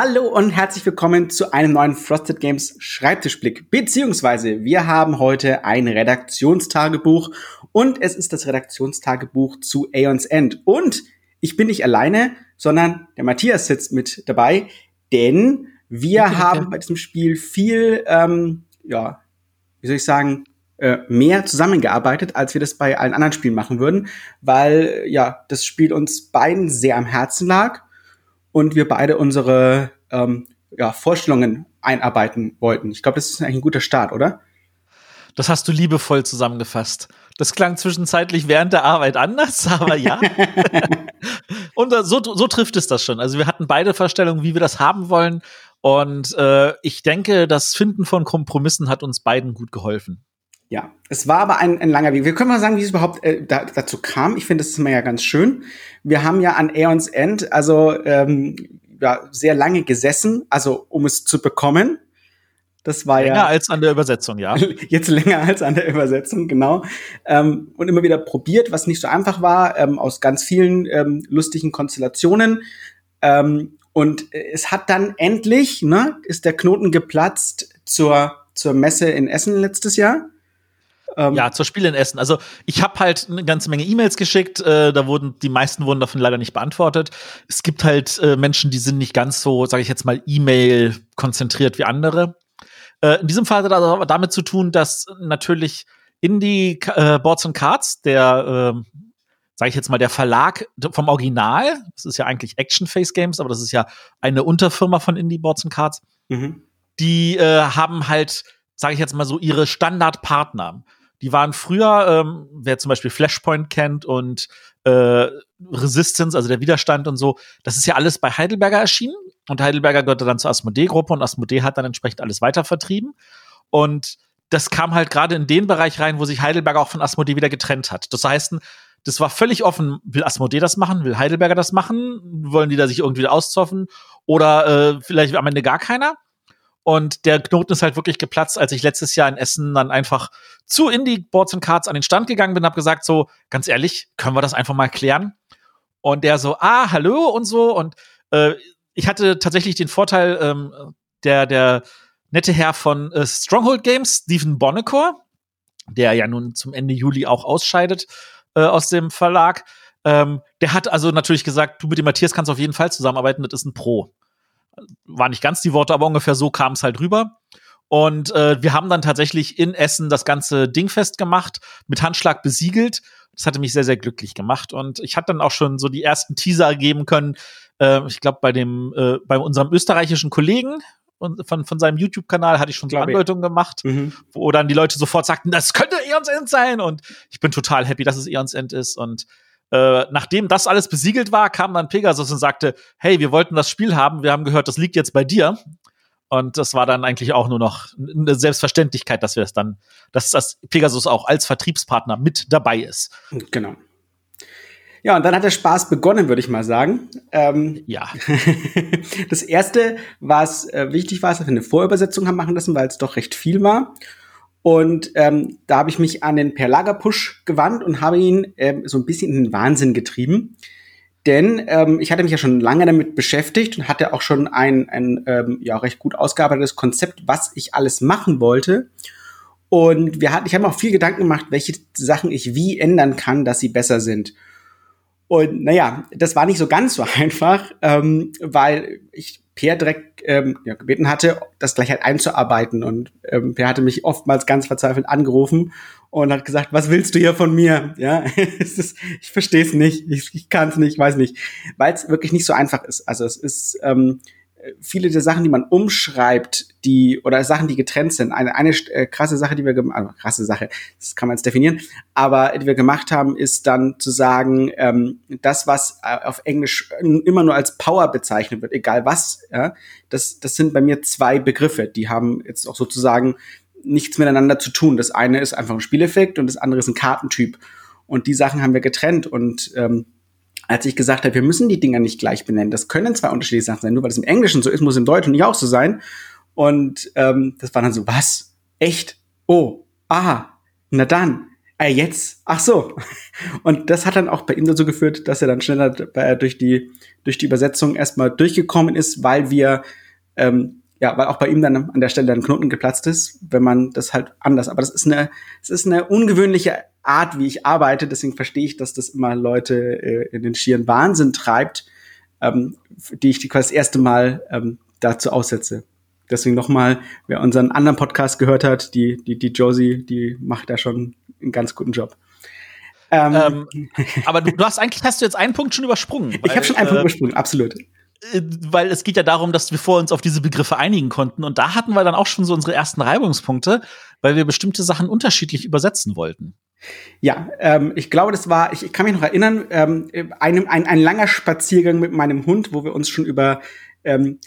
Hallo und herzlich willkommen zu einem neuen Frosted Games Schreibtischblick. Beziehungsweise wir haben heute ein Redaktionstagebuch und es ist das Redaktionstagebuch zu Aeons End. Und ich bin nicht alleine, sondern der Matthias sitzt mit dabei, denn wir okay, haben okay. bei diesem Spiel viel, ähm, ja, wie soll ich sagen, äh, mehr zusammengearbeitet, als wir das bei allen anderen Spielen machen würden, weil ja das Spiel uns beiden sehr am Herzen lag und wir beide unsere ähm, ja, Vorstellungen einarbeiten wollten. Ich glaube, das ist eigentlich ein guter Start, oder? Das hast du liebevoll zusammengefasst. Das klang zwischenzeitlich während der Arbeit anders, aber ja. und äh, so, so trifft es das schon. Also wir hatten beide Vorstellungen, wie wir das haben wollen. Und äh, ich denke, das Finden von Kompromissen hat uns beiden gut geholfen. Ja, es war aber ein, ein langer Weg. Wir können mal sagen, wie es überhaupt äh, da, dazu kam. Ich finde, das ist immer ja ganz schön. Wir haben ja an Aeons End, also ähm, ja, sehr lange gesessen, also um es zu bekommen. Das war länger ja. Länger als an der Übersetzung, ja. Jetzt länger als an der Übersetzung, genau. Ähm, und immer wieder probiert, was nicht so einfach war, ähm, aus ganz vielen ähm, lustigen Konstellationen. Ähm, und es hat dann endlich, ne, ist der Knoten geplatzt zur, zur Messe in Essen letztes Jahr. Ähm, ja, zur Spiel in Essen. Also ich habe halt eine ganze Menge E-Mails geschickt. Äh, da wurden die meisten wurden davon leider nicht beantwortet. Es gibt halt äh, Menschen, die sind nicht ganz so, sage ich jetzt mal, E-Mail konzentriert wie andere. Äh, in diesem Fall hat das aber damit zu tun, dass natürlich Indie äh, Boards and Cards, der äh, sage ich jetzt mal, der Verlag vom Original, das ist ja eigentlich Action Face Games, aber das ist ja eine Unterfirma von Indie Boards and Cards, mhm. die äh, haben halt, sage ich jetzt mal so, ihre Standardpartner. Die waren früher, ähm, wer zum Beispiel Flashpoint kennt und äh, Resistance, also der Widerstand und so, das ist ja alles bei Heidelberger erschienen. Und Heidelberger gehörte dann zur Asmodee-Gruppe und Asmodee hat dann entsprechend alles weiter vertrieben. Und das kam halt gerade in den Bereich rein, wo sich Heidelberger auch von Asmodee wieder getrennt hat. Das heißt, das war völlig offen, will Asmodee das machen, will Heidelberger das machen, wollen die da sich irgendwie auszoffen oder äh, vielleicht am Ende gar keiner. Und der Knoten ist halt wirklich geplatzt, als ich letztes Jahr in Essen dann einfach zu Indie Boards and Cards an den Stand gegangen bin, habe gesagt so, ganz ehrlich, können wir das einfach mal klären? Und der so, ah, hallo und so. Und äh, ich hatte tatsächlich den Vorteil, ähm, der, der nette Herr von äh, Stronghold Games, Stephen Bonnecore, der ja nun zum Ende Juli auch ausscheidet äh, aus dem Verlag, ähm, der hat also natürlich gesagt, du mit dem Matthias kannst auf jeden Fall zusammenarbeiten, das ist ein Pro war nicht ganz die Worte, aber ungefähr so kam es halt rüber. Und äh, wir haben dann tatsächlich in Essen das ganze Ding festgemacht, mit Handschlag besiegelt. Das hatte mich sehr, sehr glücklich gemacht. Und ich hatte dann auch schon so die ersten Teaser geben können. Äh, ich glaube, bei dem, äh, bei unserem österreichischen Kollegen und von, von seinem YouTube-Kanal hatte ich schon so Andeutungen gemacht, mhm. wo dann die Leute sofort sagten, das könnte Eons End sein. Und ich bin total happy, dass es Eons End ist. Und äh, nachdem das alles besiegelt war, kam dann Pegasus und sagte, hey, wir wollten das Spiel haben, wir haben gehört, das liegt jetzt bei dir. Und das war dann eigentlich auch nur noch eine Selbstverständlichkeit, dass wir es dann, dass das Pegasus auch als Vertriebspartner mit dabei ist. Genau. Ja, und dann hat der Spaß begonnen, würde ich mal sagen. Ähm, ja. das erste, was äh, wichtig war, ist, dass wir eine Vorübersetzung haben machen lassen, weil es doch recht viel war. Und ähm, da habe ich mich an den Per Lagerpusch gewandt und habe ihn ähm, so ein bisschen in den Wahnsinn getrieben. Denn ähm, ich hatte mich ja schon lange damit beschäftigt und hatte auch schon ein, ein ähm, ja, recht gut ausgearbeitetes Konzept, was ich alles machen wollte. Und wir hatten, ich habe auch viel Gedanken gemacht, welche Sachen ich wie ändern kann, dass sie besser sind. Und naja, das war nicht so ganz so einfach, ähm, weil ich Per direkt ähm, ja, gebeten hatte, das gleich halt einzuarbeiten. Und ähm, Per hatte mich oftmals ganz verzweifelt angerufen und hat gesagt, was willst du hier von mir? Ja, es ist, ich verstehe es nicht, ich, ich kann es nicht, weiß nicht, weil es wirklich nicht so einfach ist. Also es ist ähm, viele der Sachen, die man umschreibt, die oder Sachen, die getrennt sind. Eine, eine äh, krasse Sache, die wir gemacht also krasse Sache, das kann man jetzt definieren, aber die wir gemacht haben, ist dann zu sagen, ähm, das, was äh, auf Englisch immer nur als Power bezeichnet wird, egal was, ja, das, das sind bei mir zwei Begriffe, die haben jetzt auch sozusagen nichts miteinander zu tun. Das eine ist einfach ein Spieleffekt und das andere ist ein Kartentyp. Und die Sachen haben wir getrennt und ähm, als ich gesagt habe, wir müssen die Dinger nicht gleich benennen. Das können zwei unterschiedliche Sachen sein. Nur weil es im Englischen so ist, muss es im Deutschen nicht auch so sein. Und ähm, das war dann so, was? Echt? Oh, aha, na dann. Äh, jetzt? Ach so. Und das hat dann auch bei ihm dazu geführt, dass er dann schneller durch die, durch die Übersetzung erstmal durchgekommen ist, weil wir, ähm, ja, weil auch bei ihm dann an der Stelle ein Knoten geplatzt ist, wenn man das halt anders. Aber das ist eine, es ist eine ungewöhnliche Art, wie ich arbeite. Deswegen verstehe ich, dass das immer Leute äh, in den schieren Wahnsinn treibt, ähm, die ich die quasi das erste Mal ähm, dazu aussetze. Deswegen nochmal, wer unseren anderen Podcast gehört hat, die, die, die Josie, die macht da schon einen ganz guten Job. Ähm, ähm, aber du, du, hast eigentlich hast du jetzt einen Punkt schon übersprungen. Weil, ich habe schon einen äh, Punkt übersprungen, absolut. Äh, weil es geht ja darum, dass wir vor uns auf diese Begriffe einigen konnten. Und da hatten wir dann auch schon so unsere ersten Reibungspunkte, weil wir bestimmte Sachen unterschiedlich übersetzen wollten. Ja, ähm, ich glaube, das war, ich, ich kann mich noch erinnern, ähm, einem, ein, ein langer Spaziergang mit meinem Hund, wo wir uns schon über ähm,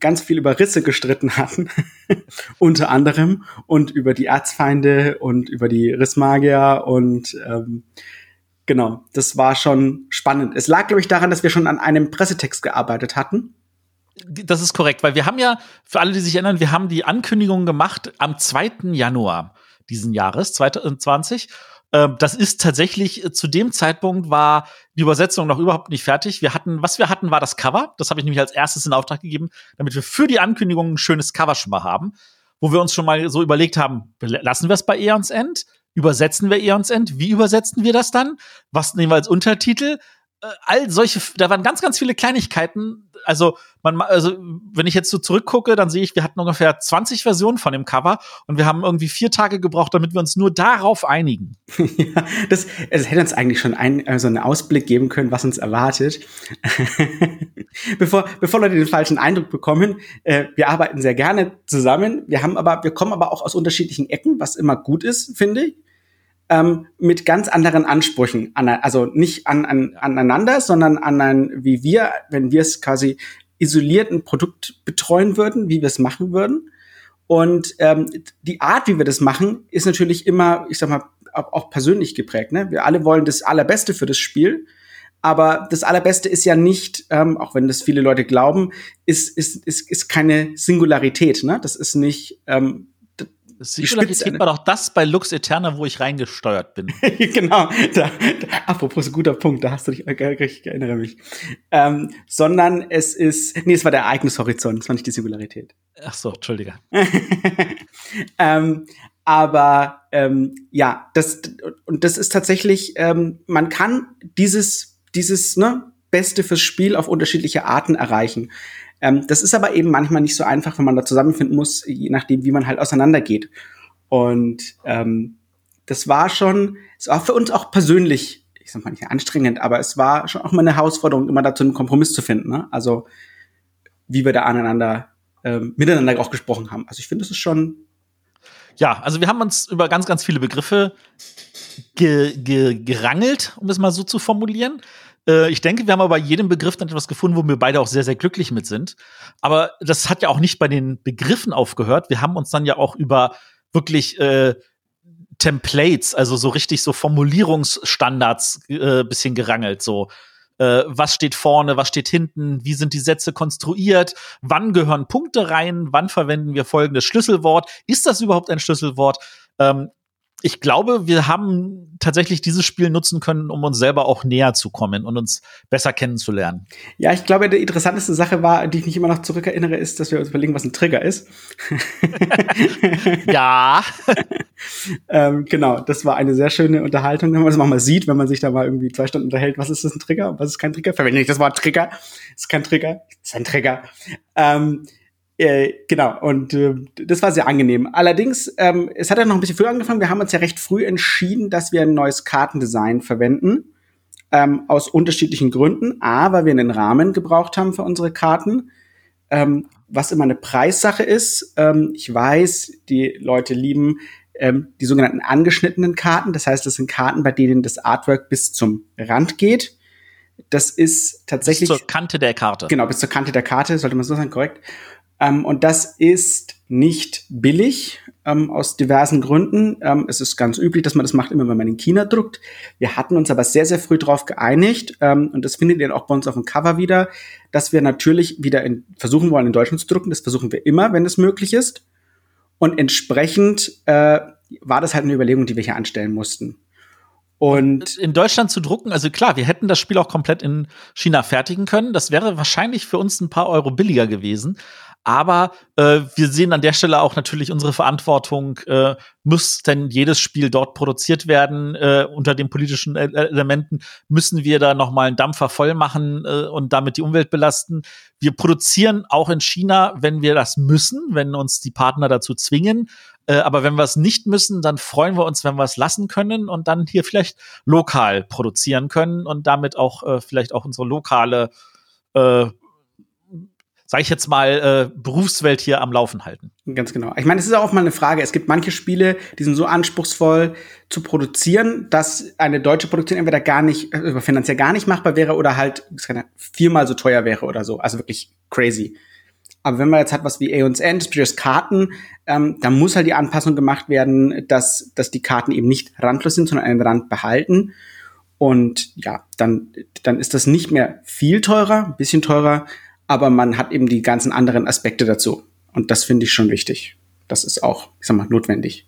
ganz viel über Risse gestritten hatten, unter anderem, und über die Erzfeinde und über die Rissmagier und ähm, genau, das war schon spannend. Es lag, glaube ich, daran, dass wir schon an einem Pressetext gearbeitet hatten. Das ist korrekt, weil wir haben ja, für alle, die sich erinnern, wir haben die Ankündigung gemacht am 2. Januar diesen Jahres, 2020. Ähm, das ist tatsächlich, äh, zu dem Zeitpunkt war die Übersetzung noch überhaupt nicht fertig. Wir hatten, was wir hatten, war das Cover. Das habe ich nämlich als erstes in Auftrag gegeben, damit wir für die Ankündigung ein schönes Cover schon mal haben, wo wir uns schon mal so überlegt haben, lassen wir es bei Eons End? Übersetzen wir Eons End? Wie übersetzen wir das dann? Was nehmen wir als Untertitel? Äh, all solche, da waren ganz, ganz viele Kleinigkeiten. Also, man, also, wenn ich jetzt so zurückgucke, dann sehe ich, wir hatten ungefähr 20 Versionen von dem Cover und wir haben irgendwie vier Tage gebraucht, damit wir uns nur darauf einigen. ja, das, es hätte uns eigentlich schon ein, also einen Ausblick geben können, was uns erwartet. bevor, bevor Leute den falschen Eindruck bekommen, äh, wir arbeiten sehr gerne zusammen. Wir haben aber, wir kommen aber auch aus unterschiedlichen Ecken, was immer gut ist, finde ich ähm, mit ganz anderen Ansprüchen, an, also nicht an, an, aneinander, sondern an ein, wie wir, wenn wir es quasi isoliert ein Produkt betreuen würden, wie wir es machen würden. Und ähm, die Art, wie wir das machen, ist natürlich immer, ich sag mal, auch persönlich geprägt. Ne? Wir alle wollen das Allerbeste für das Spiel. Aber das Allerbeste ist ja nicht, ähm, auch wenn das viele Leute glauben, ist, ist, ist, ist keine Singularität. Ne? Das ist nicht, ähm, Singularität war doch das bei Lux Eterna, wo ich reingesteuert bin. genau. Da, da, apropos, guter Punkt, da hast du dich, äh, ich erinnere mich. Ähm, sondern es ist, nee, es war der Ereignishorizont, es war nicht die Singularität. Ach so, Entschuldige. ähm, aber ähm, ja, das und das ist tatsächlich, ähm, man kann dieses dieses ne, Beste fürs Spiel auf unterschiedliche Arten erreichen. Ähm, das ist aber eben manchmal nicht so einfach, wenn man da zusammenfinden muss, je nachdem, wie man halt auseinandergeht. Und ähm, das war schon, es war für uns auch persönlich, ich sag mal nicht anstrengend, aber es war schon auch mal eine Herausforderung, immer dazu einen Kompromiss zu finden. Ne? Also wie wir da aneinander, ähm, miteinander auch gesprochen haben. Also ich finde, das ist schon. Ja, also wir haben uns über ganz, ganz viele Begriffe ge ge gerangelt, um es mal so zu formulieren. Äh, ich denke, wir haben aber bei jedem Begriff dann etwas gefunden, wo wir beide auch sehr, sehr glücklich mit sind. Aber das hat ja auch nicht bei den Begriffen aufgehört. Wir haben uns dann ja auch über wirklich äh, Templates, also so richtig so Formulierungsstandards äh, bisschen gerangelt. So, äh, was steht vorne, was steht hinten, wie sind die Sätze konstruiert, wann gehören Punkte rein, wann verwenden wir folgendes Schlüsselwort, ist das überhaupt ein Schlüsselwort? Ähm, ich glaube, wir haben tatsächlich dieses Spiel nutzen können, um uns selber auch näher zu kommen und uns besser kennenzulernen. Ja, ich glaube, die interessanteste Sache war, die ich mich immer noch zurückerinnere, ist, dass wir uns überlegen, was ein Trigger ist. ja. ähm, genau, das war eine sehr schöne Unterhaltung, wenn man das mal sieht, wenn man sich da mal irgendwie zwei Stunden unterhält, was ist das ein Trigger und was ist kein Trigger? Verwende ich das Wort Trigger? Ist kein Trigger, ist ein Trigger. Ähm, äh, genau, und äh, das war sehr angenehm. Allerdings, ähm, es hat ja noch ein bisschen früher angefangen. Wir haben uns ja recht früh entschieden, dass wir ein neues Kartendesign verwenden. Ähm, aus unterschiedlichen Gründen. A, weil wir einen Rahmen gebraucht haben für unsere Karten, ähm, was immer eine Preissache ist. Ähm, ich weiß, die Leute lieben ähm, die sogenannten angeschnittenen Karten. Das heißt, das sind Karten, bei denen das Artwork bis zum Rand geht. Das ist tatsächlich. Bis zur Kante der Karte. Genau, bis zur Kante der Karte, sollte man so sagen, korrekt. Ähm, und das ist nicht billig ähm, aus diversen Gründen. Ähm, es ist ganz üblich, dass man das macht, immer wenn man in China druckt. Wir hatten uns aber sehr, sehr früh darauf geeinigt, ähm, und das findet ihr auch bei uns auf dem Cover wieder, dass wir natürlich wieder in, versuchen wollen, in Deutschland zu drucken. Das versuchen wir immer, wenn es möglich ist. Und entsprechend äh, war das halt eine Überlegung, die wir hier anstellen mussten. Und in Deutschland zu drucken, also klar, wir hätten das Spiel auch komplett in China fertigen können. Das wäre wahrscheinlich für uns ein paar Euro billiger gewesen. Aber äh, wir sehen an der Stelle auch natürlich unsere Verantwortung, äh, muss denn jedes Spiel dort produziert werden äh, unter den politischen e-, Elementen, müssen wir da noch mal einen Dampfer voll machen äh, und damit die Umwelt belasten. Wir produzieren auch in China, wenn wir das müssen, wenn uns die Partner dazu zwingen. Äh, aber wenn wir es nicht müssen, dann freuen wir uns, wenn wir es lassen können und dann hier vielleicht lokal produzieren können und damit auch äh, vielleicht auch unsere lokale äh, sage ich jetzt mal, äh, Berufswelt hier am Laufen halten. Ganz genau. Ich meine, es ist auch mal eine Frage. Es gibt manche Spiele, die sind so anspruchsvoll zu produzieren, dass eine deutsche Produktion entweder gar nicht, äh, finanziell gar nicht machbar wäre oder halt viermal so teuer wäre oder so. Also wirklich crazy. Aber wenn man jetzt hat was wie Aeons End, Spirits Karten, ähm, dann muss halt die Anpassung gemacht werden, dass, dass die Karten eben nicht randlos sind, sondern einen Rand behalten. Und ja, dann, dann ist das nicht mehr viel teurer, ein bisschen teurer, aber man hat eben die ganzen anderen Aspekte dazu. Und das finde ich schon wichtig. Das ist auch, ich sag mal, notwendig.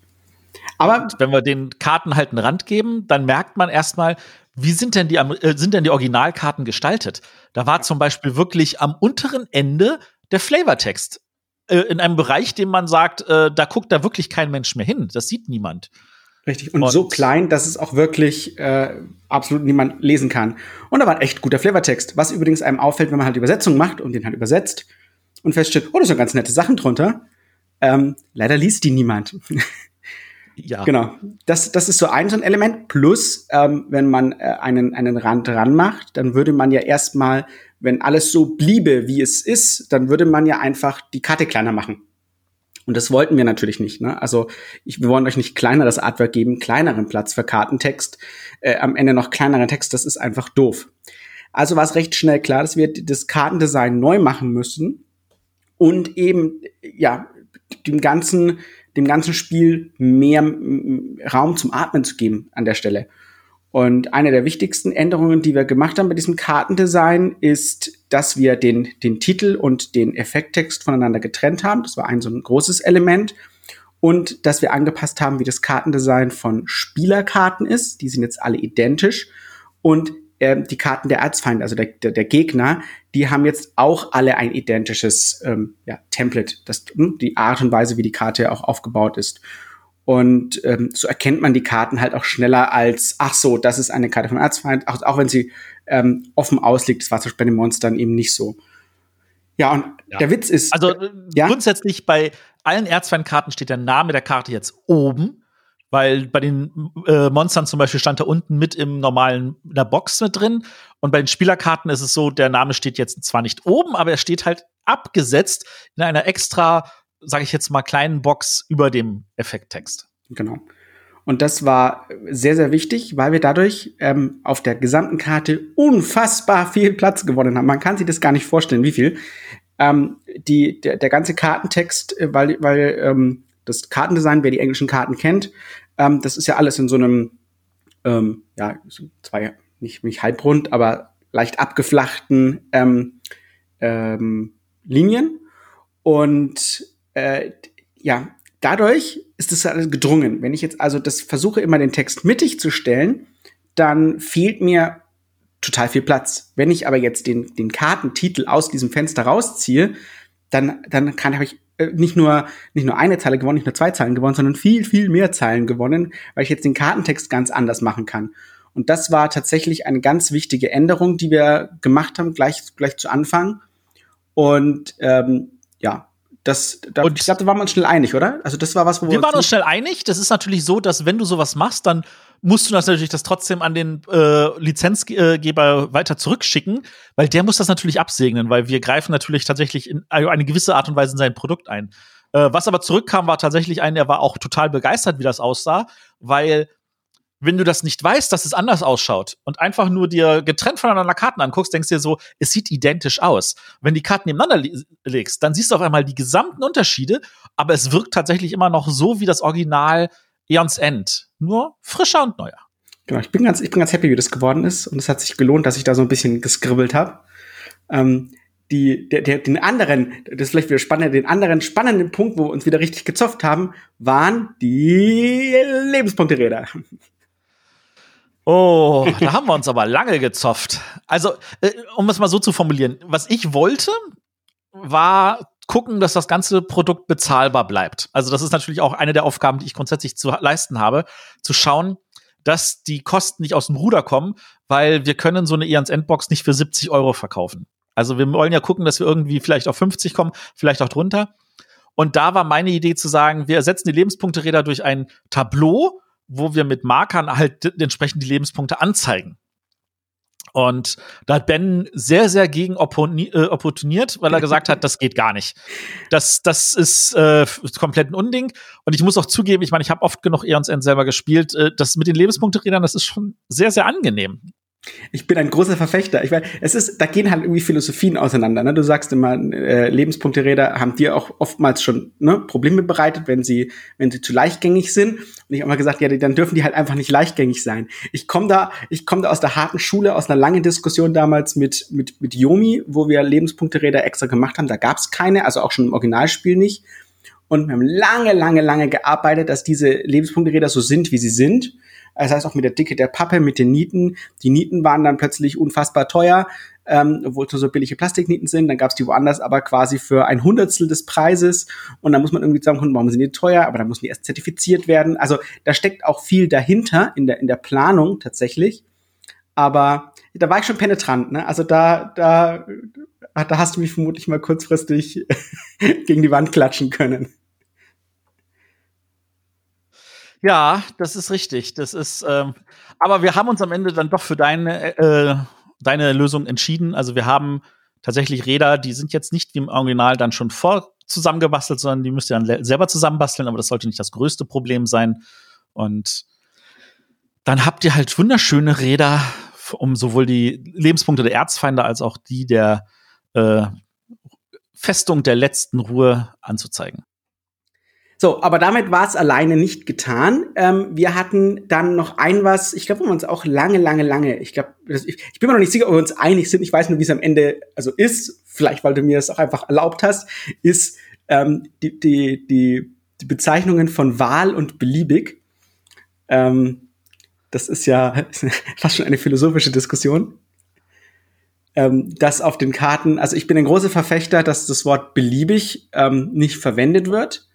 Aber Und wenn wir den Karten halt einen Rand geben, dann merkt man erstmal, wie sind denn die, äh, sind denn die Originalkarten gestaltet? Da war zum Beispiel wirklich am unteren Ende der Flavortext. Äh, in einem Bereich, den man sagt, äh, da guckt da wirklich kein Mensch mehr hin. Das sieht niemand. Richtig. Und, und, so klein, dass es auch wirklich äh, absolut niemand lesen kann. Und da war ein echt guter Flavortext. Was übrigens einem auffällt, wenn man halt Übersetzung macht und den halt übersetzt und feststellt, oh, da sind ganz nette Sachen drunter. Ähm, leider liest die niemand. ja. Genau. Das, das ist so ein, so ein Element. Plus, ähm, wenn man äh, einen, einen Rand dran macht, dann würde man ja erstmal, wenn alles so bliebe, wie es ist, dann würde man ja einfach die Karte kleiner machen. Und das wollten wir natürlich nicht. Ne? Also ich, wir wollen euch nicht kleiner das Artwork geben, kleineren Platz für Kartentext, äh, am Ende noch kleineren Text, das ist einfach doof. Also war es recht schnell klar, dass wir das Kartendesign neu machen müssen und eben ja dem ganzen dem ganzen Spiel mehr Raum zum Atmen zu geben an der Stelle. Und eine der wichtigsten Änderungen, die wir gemacht haben bei diesem Kartendesign, ist, dass wir den, den Titel und den Effekttext voneinander getrennt haben. Das war ein so ein großes Element. Und dass wir angepasst haben, wie das Kartendesign von Spielerkarten ist. Die sind jetzt alle identisch. Und äh, die Karten der Erzfeinde, also der, der, der, Gegner, die haben jetzt auch alle ein identisches ähm, ja, Template. Das, hm, die Art und Weise, wie die Karte auch aufgebaut ist. Und ähm, so erkennt man die Karten halt auch schneller als, ach so, das ist eine Karte vom Erzfeind, auch, auch wenn sie ähm, offen ausliegt. Das war zum Beispiel bei den Monstern eben nicht so. Ja, und ja. der Witz ist. Also äh, ja? grundsätzlich bei allen Erzfeindkarten steht der Name der Karte jetzt oben, weil bei den äh, Monstern zum Beispiel stand da unten mit im normalen in der Box mit drin. Und bei den Spielerkarten ist es so, der Name steht jetzt zwar nicht oben, aber er steht halt abgesetzt in einer extra sage ich jetzt mal, kleinen Box über dem Effekttext. Genau. Und das war sehr, sehr wichtig, weil wir dadurch ähm, auf der gesamten Karte unfassbar viel Platz gewonnen haben. Man kann sich das gar nicht vorstellen, wie viel. Ähm, die, der, der ganze Kartentext, äh, weil, weil ähm, das Kartendesign, wer die englischen Karten kennt, ähm, das ist ja alles in so einem, ähm, ja, zwei, nicht, nicht halbrund, aber leicht abgeflachten ähm, ähm, Linien. Und äh, ja, dadurch ist es gedrungen. Wenn ich jetzt also das versuche, immer den Text mittig zu stellen, dann fehlt mir total viel Platz. Wenn ich aber jetzt den, den Kartentitel aus diesem Fenster rausziehe, dann, dann kann habe ich äh, nicht nur, nicht nur eine Zeile gewonnen, nicht nur zwei Zeilen gewonnen, sondern viel, viel mehr Zeilen gewonnen, weil ich jetzt den Kartentext ganz anders machen kann. Und das war tatsächlich eine ganz wichtige Änderung, die wir gemacht haben, gleich, gleich zu Anfang. Und ähm, ja, das, da, und ich glaube, da waren wir uns schnell einig, oder? Also das war was, wo wir, wir waren uns schnell einig. Das ist natürlich so, dass wenn du sowas machst, dann musst du das natürlich das trotzdem an den äh, Lizenzgeber weiter zurückschicken, weil der muss das natürlich absegnen, weil wir greifen natürlich tatsächlich in eine gewisse Art und Weise in sein Produkt ein. Äh, was aber zurückkam, war tatsächlich ein, der war auch total begeistert, wie das aussah, weil wenn du das nicht weißt, dass es anders ausschaut und einfach nur dir getrennt voneinander Karten anguckst, denkst du dir so, es sieht identisch aus. Wenn die Karten nebeneinander legst, dann siehst du auf einmal die gesamten Unterschiede, aber es wirkt tatsächlich immer noch so wie das Original Eons End. Nur frischer und neuer. Genau, ich bin ganz, ich bin ganz happy, wie das geworden ist und es hat sich gelohnt, dass ich da so ein bisschen geskribbelt habe. Ähm, die, der, der, den anderen, das ist vielleicht wieder spannend, den anderen spannenden Punkt, wo wir uns wieder richtig gezofft haben, waren die Lebenspunkte-Räder. Oh, da haben wir uns aber lange gezofft. Also, äh, um es mal so zu formulieren, was ich wollte, war gucken, dass das ganze Produkt bezahlbar bleibt. Also, das ist natürlich auch eine der Aufgaben, die ich grundsätzlich zu leisten habe, zu schauen, dass die Kosten nicht aus dem Ruder kommen, weil wir können so eine Eons Endbox nicht für 70 Euro verkaufen. Also wir wollen ja gucken, dass wir irgendwie vielleicht auf 50 kommen, vielleicht auch drunter. Und da war meine Idee zu sagen, wir ersetzen die Lebenspunkteräder durch ein Tableau, wo wir mit Markern halt entsprechend die Lebenspunkte anzeigen. Und da hat Ben sehr, sehr gegen äh, opportuniert, weil er gesagt hat, das geht gar nicht. Das, das ist äh, komplett ein Unding. Und ich muss auch zugeben, ich meine, ich habe oft genug Eons End selber gespielt. Äh, das mit den Lebenspunkterädern, das ist schon sehr, sehr angenehm. Ich bin ein großer Verfechter. Ich meine, es ist, da gehen halt irgendwie Philosophien auseinander. Ne? Du sagst immer, äh, Lebenspunkteräder haben dir auch oftmals schon ne, Probleme bereitet, wenn sie, wenn sie zu leichtgängig sind. Und ich habe mal gesagt, ja, dann dürfen die halt einfach nicht leichtgängig sein. Ich komme da, ich komme da aus der harten Schule, aus einer langen Diskussion damals mit mit mit Yomi, wo wir Lebenspunkteräder extra gemacht haben. Da gab es keine, also auch schon im Originalspiel nicht. Und wir haben lange, lange, lange gearbeitet, dass diese Lebenspunkteräder so sind, wie sie sind. Das heißt auch mit der Dicke der Pappe, mit den Nieten. Die Nieten waren dann plötzlich unfassbar teuer, ähm, obwohl es nur so billige Plastiknieten sind. Dann gab es die woanders aber quasi für ein Hundertstel des Preises. Und dann muss man irgendwie sagen, warum sind die teuer? Aber dann müssen die erst zertifiziert werden. Also da steckt auch viel dahinter in der, in der Planung tatsächlich. Aber da war ich schon penetrant, ne? Also da, da, da hast du mich vermutlich mal kurzfristig gegen die Wand klatschen können. Ja, das ist richtig. Das ist, ähm, aber wir haben uns am Ende dann doch für deine, äh, deine Lösung entschieden. Also wir haben tatsächlich Räder, die sind jetzt nicht wie im Original dann schon vor zusammengebastelt, sondern die müsst ihr dann selber zusammenbasteln, aber das sollte nicht das größte Problem sein. Und dann habt ihr halt wunderschöne Räder, um sowohl die Lebenspunkte der Erzfeinde als auch die der äh, Festung der letzten Ruhe anzuzeigen. So, aber damit war es alleine nicht getan. Ähm, wir hatten dann noch ein was, ich glaube, wo wir uns auch lange, lange, lange, ich glaube, ich, ich, bin mir noch nicht sicher, ob wir uns einig sind. Ich weiß nur, wie es am Ende also ist. Vielleicht, weil du mir das auch einfach erlaubt hast, ist ähm, die, die, die, die Bezeichnungen von Wahl und beliebig. Ähm, das ist ja fast schon eine philosophische Diskussion. Ähm, dass auf den Karten, also ich bin ein großer Verfechter, dass das Wort beliebig ähm, nicht verwendet wird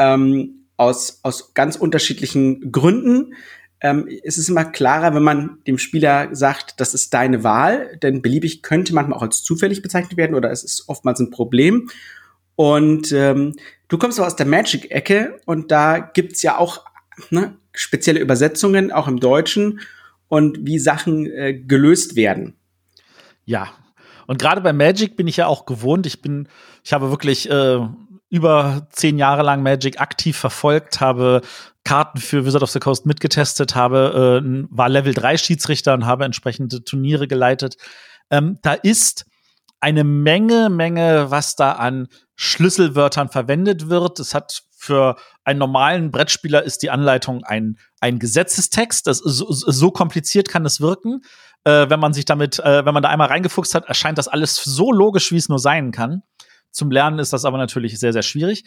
ähm, aus, aus ganz unterschiedlichen Gründen. Ähm, es ist immer klarer, wenn man dem Spieler sagt, das ist deine Wahl, denn beliebig könnte manchmal auch als zufällig bezeichnet werden oder es ist oftmals ein Problem. Und ähm, du kommst aber aus der Magic-Ecke und da gibt's ja auch ne, spezielle Übersetzungen, auch im Deutschen, und wie Sachen äh, gelöst werden. Ja, und gerade bei Magic bin ich ja auch gewohnt. Ich bin, ich habe wirklich äh, über zehn Jahre lang Magic aktiv verfolgt, habe Karten für Wizard of the Coast mitgetestet, habe äh, war Level 3 Schiedsrichter und habe entsprechende Turniere geleitet. Ähm, da ist eine Menge, Menge, was da an Schlüsselwörtern verwendet wird. Es hat für einen normalen Brettspieler ist die Anleitung ein, ein Gesetzestext. Das so, so kompliziert kann es wirken. Äh, wenn man sich damit, äh, wenn man da einmal reingefuchst hat, erscheint das alles so logisch, wie es nur sein kann. Zum Lernen ist das aber natürlich sehr, sehr schwierig.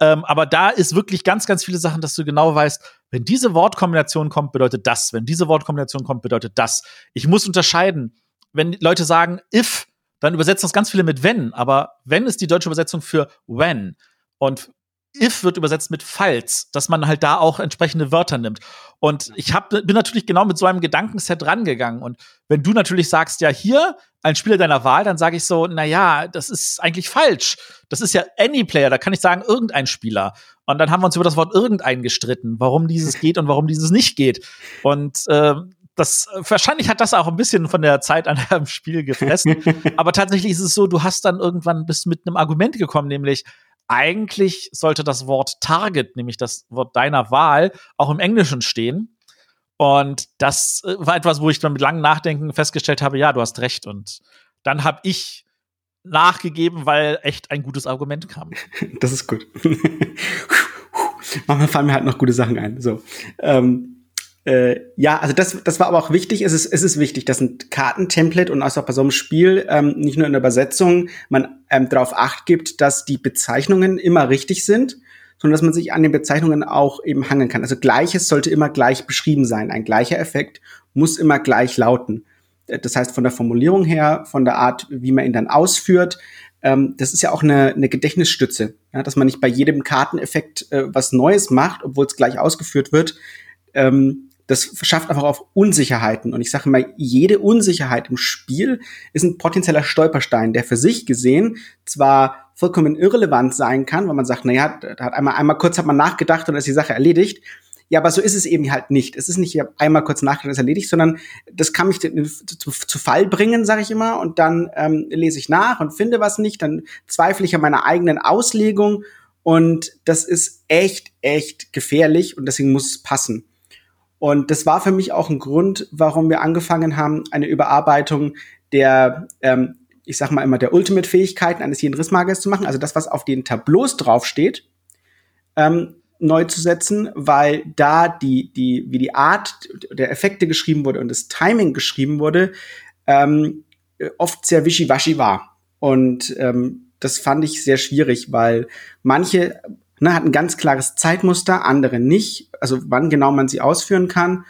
Ähm, aber da ist wirklich ganz, ganz viele Sachen, dass du genau weißt, wenn diese Wortkombination kommt, bedeutet das. Wenn diese Wortkombination kommt, bedeutet das. Ich muss unterscheiden. Wenn Leute sagen if, dann übersetzen das ganz viele mit wenn. Aber wenn ist die deutsche Übersetzung für when. Und if wird übersetzt mit falls, dass man halt da auch entsprechende Wörter nimmt. Und ich hab, bin natürlich genau mit so einem Gedankenset rangegangen. Und wenn du natürlich sagst, ja, hier ein Spieler deiner Wahl, dann sage ich so, na ja, das ist eigentlich falsch. Das ist ja any Player, da kann ich sagen, irgendein Spieler. Und dann haben wir uns über das Wort irgendein gestritten, warum dieses geht und warum dieses nicht geht. Und äh, das wahrscheinlich hat das auch ein bisschen von der Zeit an dem Spiel gefressen. Aber tatsächlich ist es so, du hast dann irgendwann bist mit einem Argument gekommen, nämlich eigentlich sollte das Wort Target, nämlich das Wort deiner Wahl, auch im Englischen stehen. Und das äh, war etwas, wo ich dann mit langem Nachdenken festgestellt habe, ja, du hast recht. Und dann habe ich nachgegeben, weil echt ein gutes Argument kam. Das ist gut. Manchmal fallen mir halt noch gute Sachen ein. So. Ähm, äh, ja, also das, das war aber auch wichtig. Es ist, es ist wichtig, dass ein Kartentemplate und auch bei so einem Spiel ähm, nicht nur in der Übersetzung man ähm, darauf acht gibt, dass die Bezeichnungen immer richtig sind, sondern dass man sich an den Bezeichnungen auch eben hangeln kann. Also Gleiches sollte immer gleich beschrieben sein. Ein gleicher Effekt muss immer gleich lauten. Das heißt, von der Formulierung her, von der Art, wie man ihn dann ausführt, ähm, das ist ja auch eine, eine Gedächtnisstütze, ja, dass man nicht bei jedem Karteneffekt äh, was Neues macht, obwohl es gleich ausgeführt wird. Ähm, das schafft einfach auf Unsicherheiten. Und ich sage mal, jede Unsicherheit im Spiel ist ein potenzieller Stolperstein, der für sich gesehen zwar vollkommen irrelevant sein kann, weil man sagt, naja, da hat einmal, einmal kurz hat man nachgedacht und ist die Sache erledigt. Ja, aber so ist es eben halt nicht. Es ist nicht einmal kurz nachgedacht, ist erledigt, sondern das kann mich zu, zu Fall bringen, sage ich immer, und dann ähm, lese ich nach und finde was nicht, dann zweifle ich an meiner eigenen Auslegung und das ist echt, echt gefährlich und deswegen muss es passen. Und das war für mich auch ein Grund, warum wir angefangen haben, eine Überarbeitung der, ähm, ich sag mal immer, der Ultimate-Fähigkeiten eines jeden Rissmagers zu machen, also das, was auf den Tableaus draufsteht. Ähm, neu zu setzen, weil da die, die, wie die Art der Effekte geschrieben wurde und das Timing geschrieben wurde, ähm, oft sehr wischiwaschi war. Und ähm, das fand ich sehr schwierig, weil manche ne, hatten ganz klares Zeitmuster, andere nicht, also wann genau man sie ausführen kann.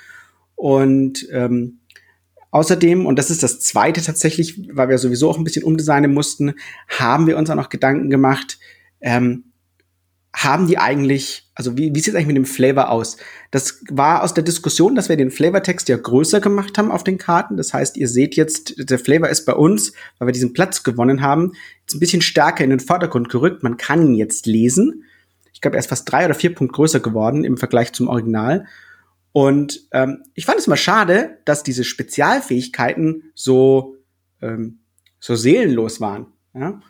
Und ähm, Außerdem, und das ist das zweite tatsächlich, weil wir sowieso auch ein bisschen umdesignen mussten, haben wir uns auch noch Gedanken gemacht, ähm, haben die eigentlich, also wie, wie sieht es eigentlich mit dem Flavor aus? Das war aus der Diskussion, dass wir den Flavortext ja größer gemacht haben auf den Karten. Das heißt, ihr seht jetzt, der Flavor ist bei uns, weil wir diesen Platz gewonnen haben, jetzt ein bisschen stärker in den Vordergrund gerückt. Man kann ihn jetzt lesen. Ich glaube, er ist fast drei oder vier Punkt größer geworden im Vergleich zum Original. Und ähm, ich fand es mal schade, dass diese Spezialfähigkeiten so, ähm, so seelenlos waren. Ja?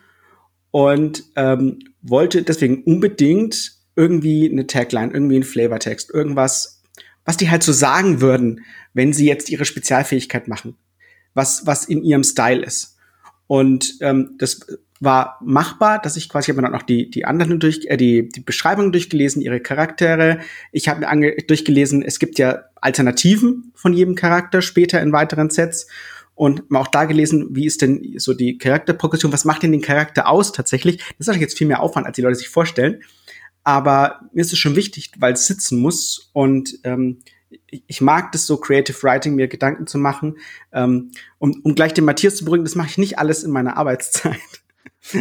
Und ähm, wollte deswegen unbedingt irgendwie eine Tagline, irgendwie einen Flavortext, irgendwas, was die halt so sagen würden, wenn sie jetzt ihre Spezialfähigkeit machen, was, was in ihrem Style ist. Und ähm, das war machbar, dass ich quasi, ich habe mir dann auch die, die anderen durch, äh, die, die Beschreibungen durchgelesen, ihre Charaktere. Ich habe mir ange durchgelesen, es gibt ja Alternativen von jedem Charakter später in weiteren Sets und mal auch da gelesen, wie ist denn so die Charakterprogression, was macht denn den Charakter aus tatsächlich? Das ist jetzt viel mehr Aufwand, als die Leute sich vorstellen. Aber mir ist es schon wichtig, weil es sitzen muss und ähm, ich mag das so, Creative Writing, mir Gedanken zu machen. Ähm, um, um gleich den Matthias zu beruhigen, das mache ich nicht alles in meiner Arbeitszeit.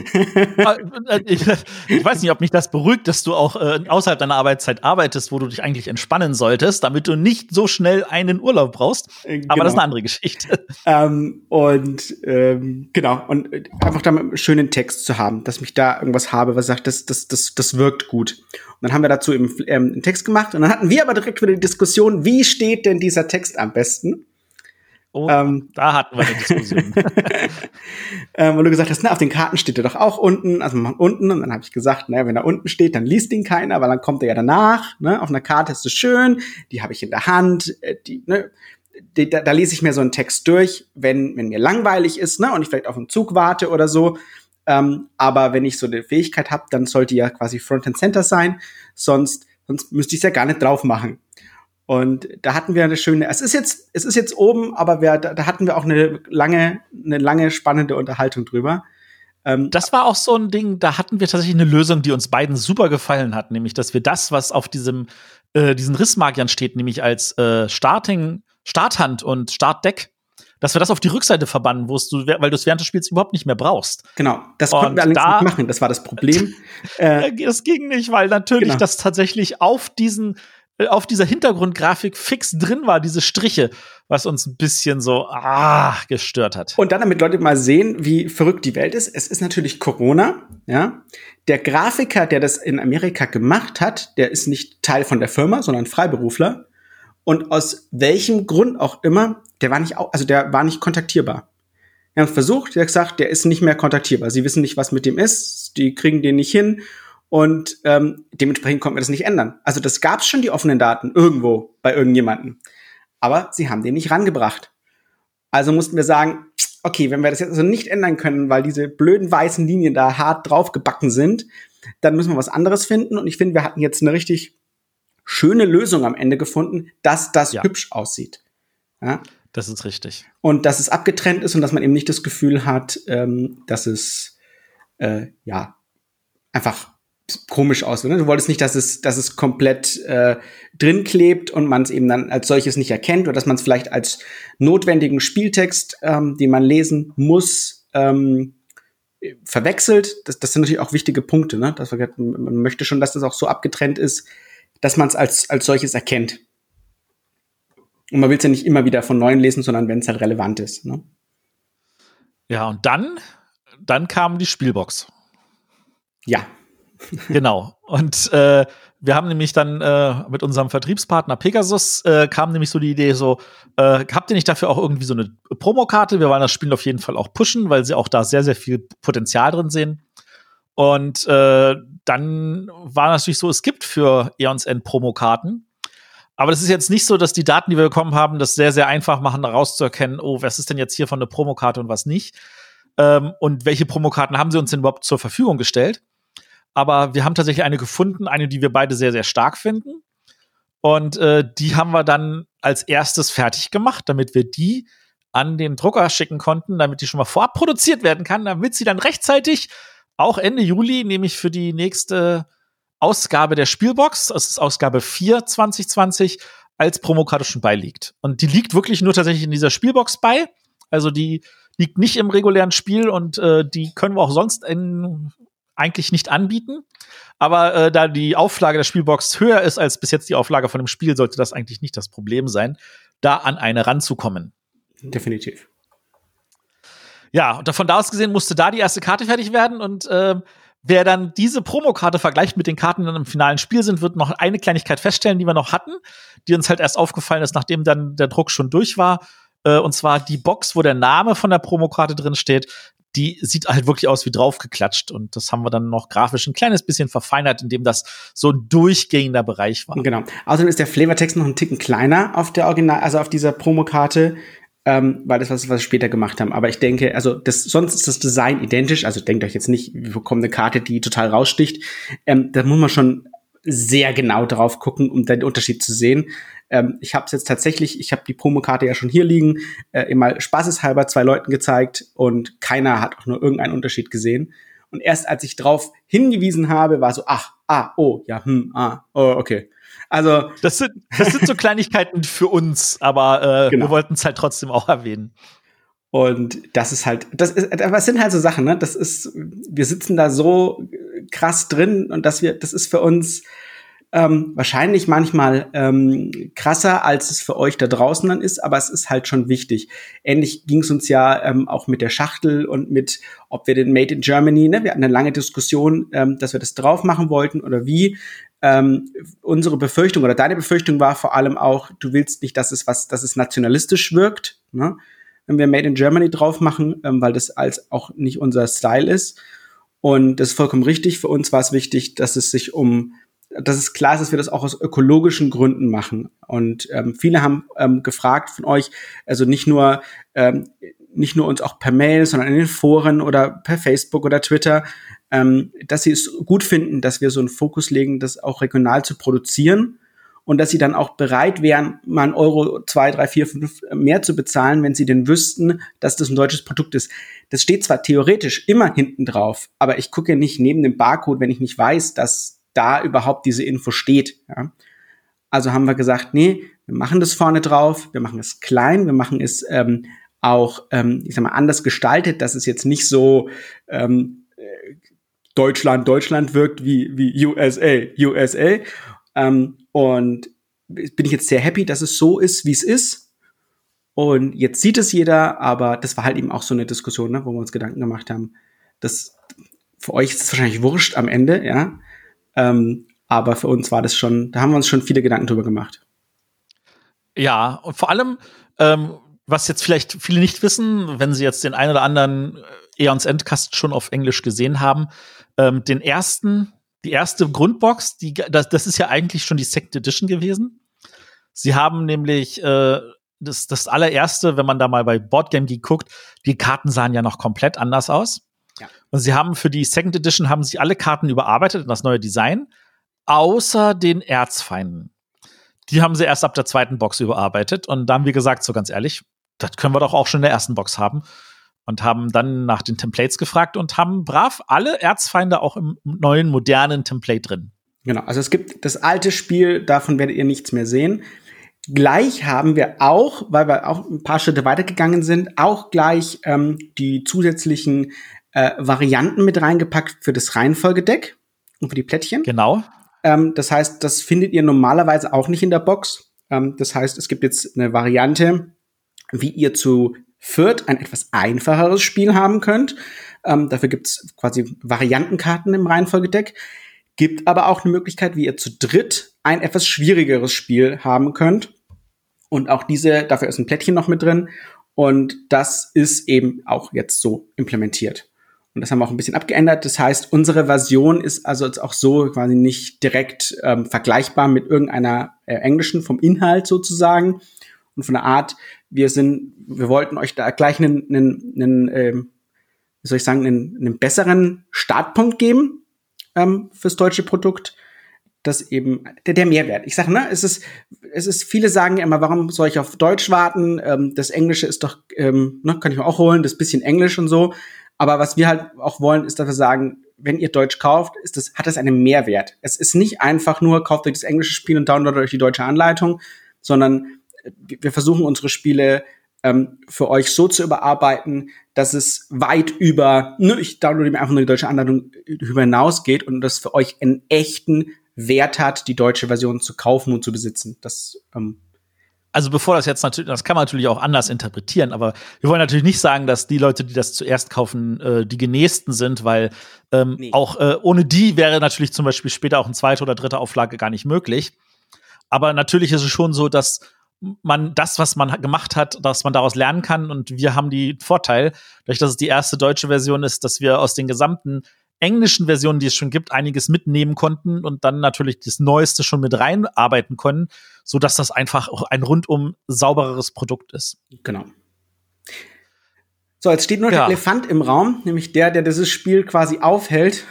Ah, ich, ich, weiß nicht, ob mich das beruhigt, dass du auch äh, außerhalb deiner Arbeitszeit arbeitest, wo du dich eigentlich entspannen solltest, damit du nicht so schnell einen Urlaub brauchst. Äh, Aber das ist genau. eine andere Geschichte. Ähm, und ähm, genau, und äh, einfach da einen schönen Text zu haben, dass mich da irgendwas habe, was sagt, das, das, das, das wirkt gut. Und dann haben wir dazu eben ähm, einen Text gemacht und dann hatten wir aber direkt wieder die Diskussion, wie steht denn dieser Text am besten? Oh, ähm, da hatten wir eine Diskussion. ähm, wo du gesagt hast, na, auf den Karten steht er doch auch unten, also man unten. Und dann habe ich gesagt, naja, wenn er unten steht, dann liest ihn keiner, weil dann kommt er ja danach. Ne? Auf einer Karte ist es schön, die habe ich in der Hand, äh, die, ne? Die, da, da lese ich mir so einen Text durch, wenn, wenn mir langweilig ist, ne, und ich vielleicht auf einen Zug warte oder so. Ähm, aber wenn ich so eine Fähigkeit habe, dann sollte ja quasi Front and Center sein, sonst, sonst müsste ich es ja gar nicht drauf machen. Und da hatten wir eine schöne, es ist jetzt, es ist jetzt oben, aber wir, da, da hatten wir auch eine lange, eine lange spannende Unterhaltung drüber. Ähm, das war auch so ein Ding, da hatten wir tatsächlich eine Lösung, die uns beiden super gefallen hat, nämlich, dass wir das, was auf diesem, äh, diesen Rissmagiern steht, nämlich als äh, Starting, Starthand und Startdeck, dass wir das auf die Rückseite verbannen, wo du, weil du es während des Spiels überhaupt nicht mehr brauchst. Genau, das konnten und wir allerdings da, nicht machen, das war das Problem. äh, das ging nicht, weil natürlich genau. das tatsächlich auf diesen äh, auf dieser Hintergrundgrafik fix drin war, diese Striche, was uns ein bisschen so ah, gestört hat. Und dann, damit Leute mal sehen, wie verrückt die Welt ist. Es ist natürlich Corona, ja. Der Grafiker, der das in Amerika gemacht hat, der ist nicht Teil von der Firma, sondern Freiberufler. Und aus welchem Grund auch immer, der war nicht, also der war nicht kontaktierbar. Wir haben versucht, der hat gesagt, der ist nicht mehr kontaktierbar. Sie wissen nicht, was mit dem ist, die kriegen den nicht hin und ähm, dementsprechend konnten wir das nicht ändern. Also das gab es schon, die offenen Daten, irgendwo bei irgendjemanden. Aber sie haben den nicht rangebracht. Also mussten wir sagen, okay, wenn wir das jetzt also nicht ändern können, weil diese blöden weißen Linien da hart draufgebacken sind, dann müssen wir was anderes finden. Und ich finde, wir hatten jetzt eine richtig schöne Lösung am Ende gefunden, dass das ja. hübsch aussieht. Ja? Das ist richtig. Und dass es abgetrennt ist und dass man eben nicht das Gefühl hat, ähm, dass es äh, ja einfach komisch aus. Ne? Du wolltest nicht, dass es, dass es komplett äh, drin klebt und man es eben dann als solches nicht erkennt oder dass man es vielleicht als notwendigen Spieltext, ähm, den man lesen muss, ähm, verwechselt. Das, das sind natürlich auch wichtige Punkte. Ne? Dass man, man möchte schon, dass das auch so abgetrennt ist, dass man es als, als solches erkennt. Und man will es ja nicht immer wieder von neuem lesen, sondern wenn es halt relevant ist. Ne? Ja, und dann, dann kam die Spielbox. Ja. Genau. Und äh, wir haben nämlich dann äh, mit unserem Vertriebspartner Pegasus äh, kam nämlich so die Idee so, äh, habt ihr nicht dafür auch irgendwie so eine Promokarte? Wir wollen das Spiel auf jeden Fall auch pushen, weil sie auch da sehr, sehr viel Potenzial drin sehen. Und äh, dann war natürlich so, es gibt für Eons End Promokarten. Aber das ist jetzt nicht so, dass die Daten, die wir bekommen haben, das sehr, sehr einfach machen, herauszuerkennen, oh, was ist denn jetzt hier von der Promokarte und was nicht. Ähm, und welche Promokarten haben sie uns denn überhaupt zur Verfügung gestellt? Aber wir haben tatsächlich eine gefunden, eine, die wir beide sehr, sehr stark finden. Und äh, die haben wir dann als erstes fertig gemacht, damit wir die an den Drucker schicken konnten, damit die schon mal vorab produziert werden kann, damit sie dann rechtzeitig auch Ende Juli, nämlich für die nächste Ausgabe der Spielbox, das ist Ausgabe 4 2020, als Promokarte schon beiliegt. Und die liegt wirklich nur tatsächlich in dieser Spielbox bei. Also die liegt nicht im regulären Spiel und äh, die können wir auch sonst in, eigentlich nicht anbieten. Aber äh, da die Auflage der Spielbox höher ist als bis jetzt die Auflage von dem Spiel, sollte das eigentlich nicht das Problem sein, da an eine ranzukommen. Definitiv. Ja, und von da aus gesehen musste da die erste Karte fertig werden und äh, Wer dann diese Promokarte vergleicht mit den Karten, die dann im finalen Spiel sind, wird noch eine Kleinigkeit feststellen, die wir noch hatten, die uns halt erst aufgefallen ist, nachdem dann der Druck schon durch war. Äh, und zwar die Box, wo der Name von der Promokarte drin steht, die sieht halt wirklich aus wie draufgeklatscht. Und das haben wir dann noch grafisch ein kleines bisschen verfeinert, indem das so ein durchgehender Bereich war. Genau. Außerdem ist der Flavortext noch ein Ticken kleiner auf der Original, also auf dieser Promokarte ähm, weil das was, was wir später gemacht haben. Aber ich denke, also das, sonst ist das Design identisch. Also denkt euch jetzt nicht, wir bekommen eine Karte, die total raussticht. Ähm, da muss man schon sehr genau drauf gucken, um den Unterschied zu sehen. Ähm, ich habe es jetzt tatsächlich, ich habe die Promokarte ja schon hier liegen, äh, immer spaßeshalber zwei Leuten gezeigt und keiner hat auch nur irgendeinen Unterschied gesehen. Und erst als ich drauf hingewiesen habe, war so, ach, ah, oh, ja, hm, ah, oh, okay. Also das sind, das sind so Kleinigkeiten für uns, aber äh, genau. wir wollten es halt trotzdem auch erwähnen. Und das ist halt, das ist, das sind halt so Sachen, ne? Das ist, wir sitzen da so krass drin und dass wir, das ist für uns ähm, wahrscheinlich manchmal ähm, krasser, als es für euch da draußen dann ist, aber es ist halt schon wichtig. Ähnlich ging es uns ja ähm, auch mit der Schachtel und mit, ob wir den Made in Germany, ne? Wir hatten eine lange Diskussion, ähm, dass wir das drauf machen wollten oder wie. Ähm, unsere Befürchtung oder deine Befürchtung war vor allem auch, du willst nicht, dass es was, dass es nationalistisch wirkt, ne? wenn wir Made in Germany drauf machen, ähm, weil das als auch nicht unser Style ist. Und das ist vollkommen richtig. Für uns war es wichtig, dass es sich um, dass es klar ist, dass wir das auch aus ökologischen Gründen machen. Und ähm, viele haben ähm, gefragt von euch, also nicht nur ähm, nicht nur uns auch per Mail, sondern in den Foren oder per Facebook oder Twitter, ähm, dass sie es gut finden, dass wir so einen Fokus legen, das auch regional zu produzieren und dass sie dann auch bereit wären, mal einen Euro, zwei, drei, vier, fünf mehr zu bezahlen, wenn sie denn wüssten, dass das ein deutsches Produkt ist. Das steht zwar theoretisch immer hinten drauf, aber ich gucke nicht neben dem Barcode, wenn ich nicht weiß, dass da überhaupt diese Info steht. Ja. Also haben wir gesagt, nee, wir machen das vorne drauf, wir machen es klein, wir machen es ähm, auch, ähm, ich sag mal, anders gestaltet, dass es jetzt nicht so ähm, Deutschland Deutschland wirkt wie, wie USA USA. Ähm, und bin ich jetzt sehr happy, dass es so ist, wie es ist. Und jetzt sieht es jeder, aber das war halt eben auch so eine Diskussion, ne, wo wir uns Gedanken gemacht haben. Das, für euch ist es wahrscheinlich wurscht am Ende, ja. Ähm, aber für uns war das schon, da haben wir uns schon viele Gedanken drüber gemacht. Ja, und vor allem, ähm, was jetzt vielleicht viele nicht wissen, wenn sie jetzt den einen oder anderen Eons Endcast schon auf Englisch gesehen haben, ähm, den ersten, die erste Grundbox, die, das, das ist ja eigentlich schon die Second Edition gewesen. Sie haben nämlich äh, das, das allererste, wenn man da mal bei Boardgame Geek guckt, die Karten sahen ja noch komplett anders aus. Ja. Und sie haben für die Second Edition haben sie alle Karten überarbeitet in das neue Design, außer den Erzfeinden. Die haben sie erst ab der zweiten Box überarbeitet und da haben wir gesagt, so ganz ehrlich, das können wir doch auch schon in der ersten Box haben. Und haben dann nach den Templates gefragt und haben brav alle Erzfeinde auch im neuen modernen Template drin. Genau, also es gibt das alte Spiel, davon werdet ihr nichts mehr sehen. Gleich haben wir auch, weil wir auch ein paar Schritte weitergegangen sind, auch gleich ähm, die zusätzlichen äh, Varianten mit reingepackt für das Reihenfolgedeck und für die Plättchen. Genau. Ähm, das heißt, das findet ihr normalerweise auch nicht in der Box. Ähm, das heißt, es gibt jetzt eine Variante, wie ihr zu viert ein etwas einfacheres Spiel haben könnt. Ähm, dafür gibt's quasi Variantenkarten im Reihenfolgedeck. Gibt aber auch eine Möglichkeit, wie ihr zu dritt ein etwas schwierigeres Spiel haben könnt. Und auch diese, dafür ist ein Plättchen noch mit drin. Und das ist eben auch jetzt so implementiert. Und das haben wir auch ein bisschen abgeändert. Das heißt, unsere Version ist also jetzt auch so quasi nicht direkt ähm, vergleichbar mit irgendeiner äh, englischen vom Inhalt sozusagen und von der Art. Wir sind, wir wollten euch da gleich einen, einen, einen ähm, wie soll ich sagen, einen, einen besseren Startpunkt geben ähm, fürs deutsche Produkt. Das eben der, der Mehrwert. Ich sage, ne, es ist, es ist, viele sagen immer, warum soll ich auf Deutsch warten? Ähm, das Englische ist doch, ähm, ne, kann ich mir auch holen, das bisschen Englisch und so. Aber was wir halt auch wollen, ist, dass wir sagen, wenn ihr Deutsch kauft, ist das, hat das einen Mehrwert. Es ist nicht einfach nur, kauft euch das englische Spiel und downloadet euch die deutsche Anleitung, sondern wir versuchen unsere Spiele ähm, für euch so zu überarbeiten, dass es weit über, ne, ich downloade mir einfach nur die deutsche Anleitung hinausgeht und das für euch einen echten Wert hat, die deutsche Version zu kaufen und zu besitzen. Das ähm, also bevor das jetzt natürlich, das kann man natürlich auch anders interpretieren, aber wir wollen natürlich nicht sagen, dass die Leute, die das zuerst kaufen, äh, die Genächsten sind, weil ähm, nee. auch äh, ohne die wäre natürlich zum Beispiel später auch eine zweite oder dritte Auflage gar nicht möglich. Aber natürlich ist es schon so, dass man das, was man gemacht hat, dass man daraus lernen kann. Und wir haben die Vorteil, dadurch, dass es die erste deutsche Version ist, dass wir aus den gesamten englischen Versionen, die es schon gibt, einiges mitnehmen konnten und dann natürlich das Neueste schon mit reinarbeiten können, so dass das einfach auch ein rundum saubereres Produkt ist. Genau. So, jetzt steht nur ja. der Elefant im Raum, nämlich der, der dieses Spiel quasi aufhält.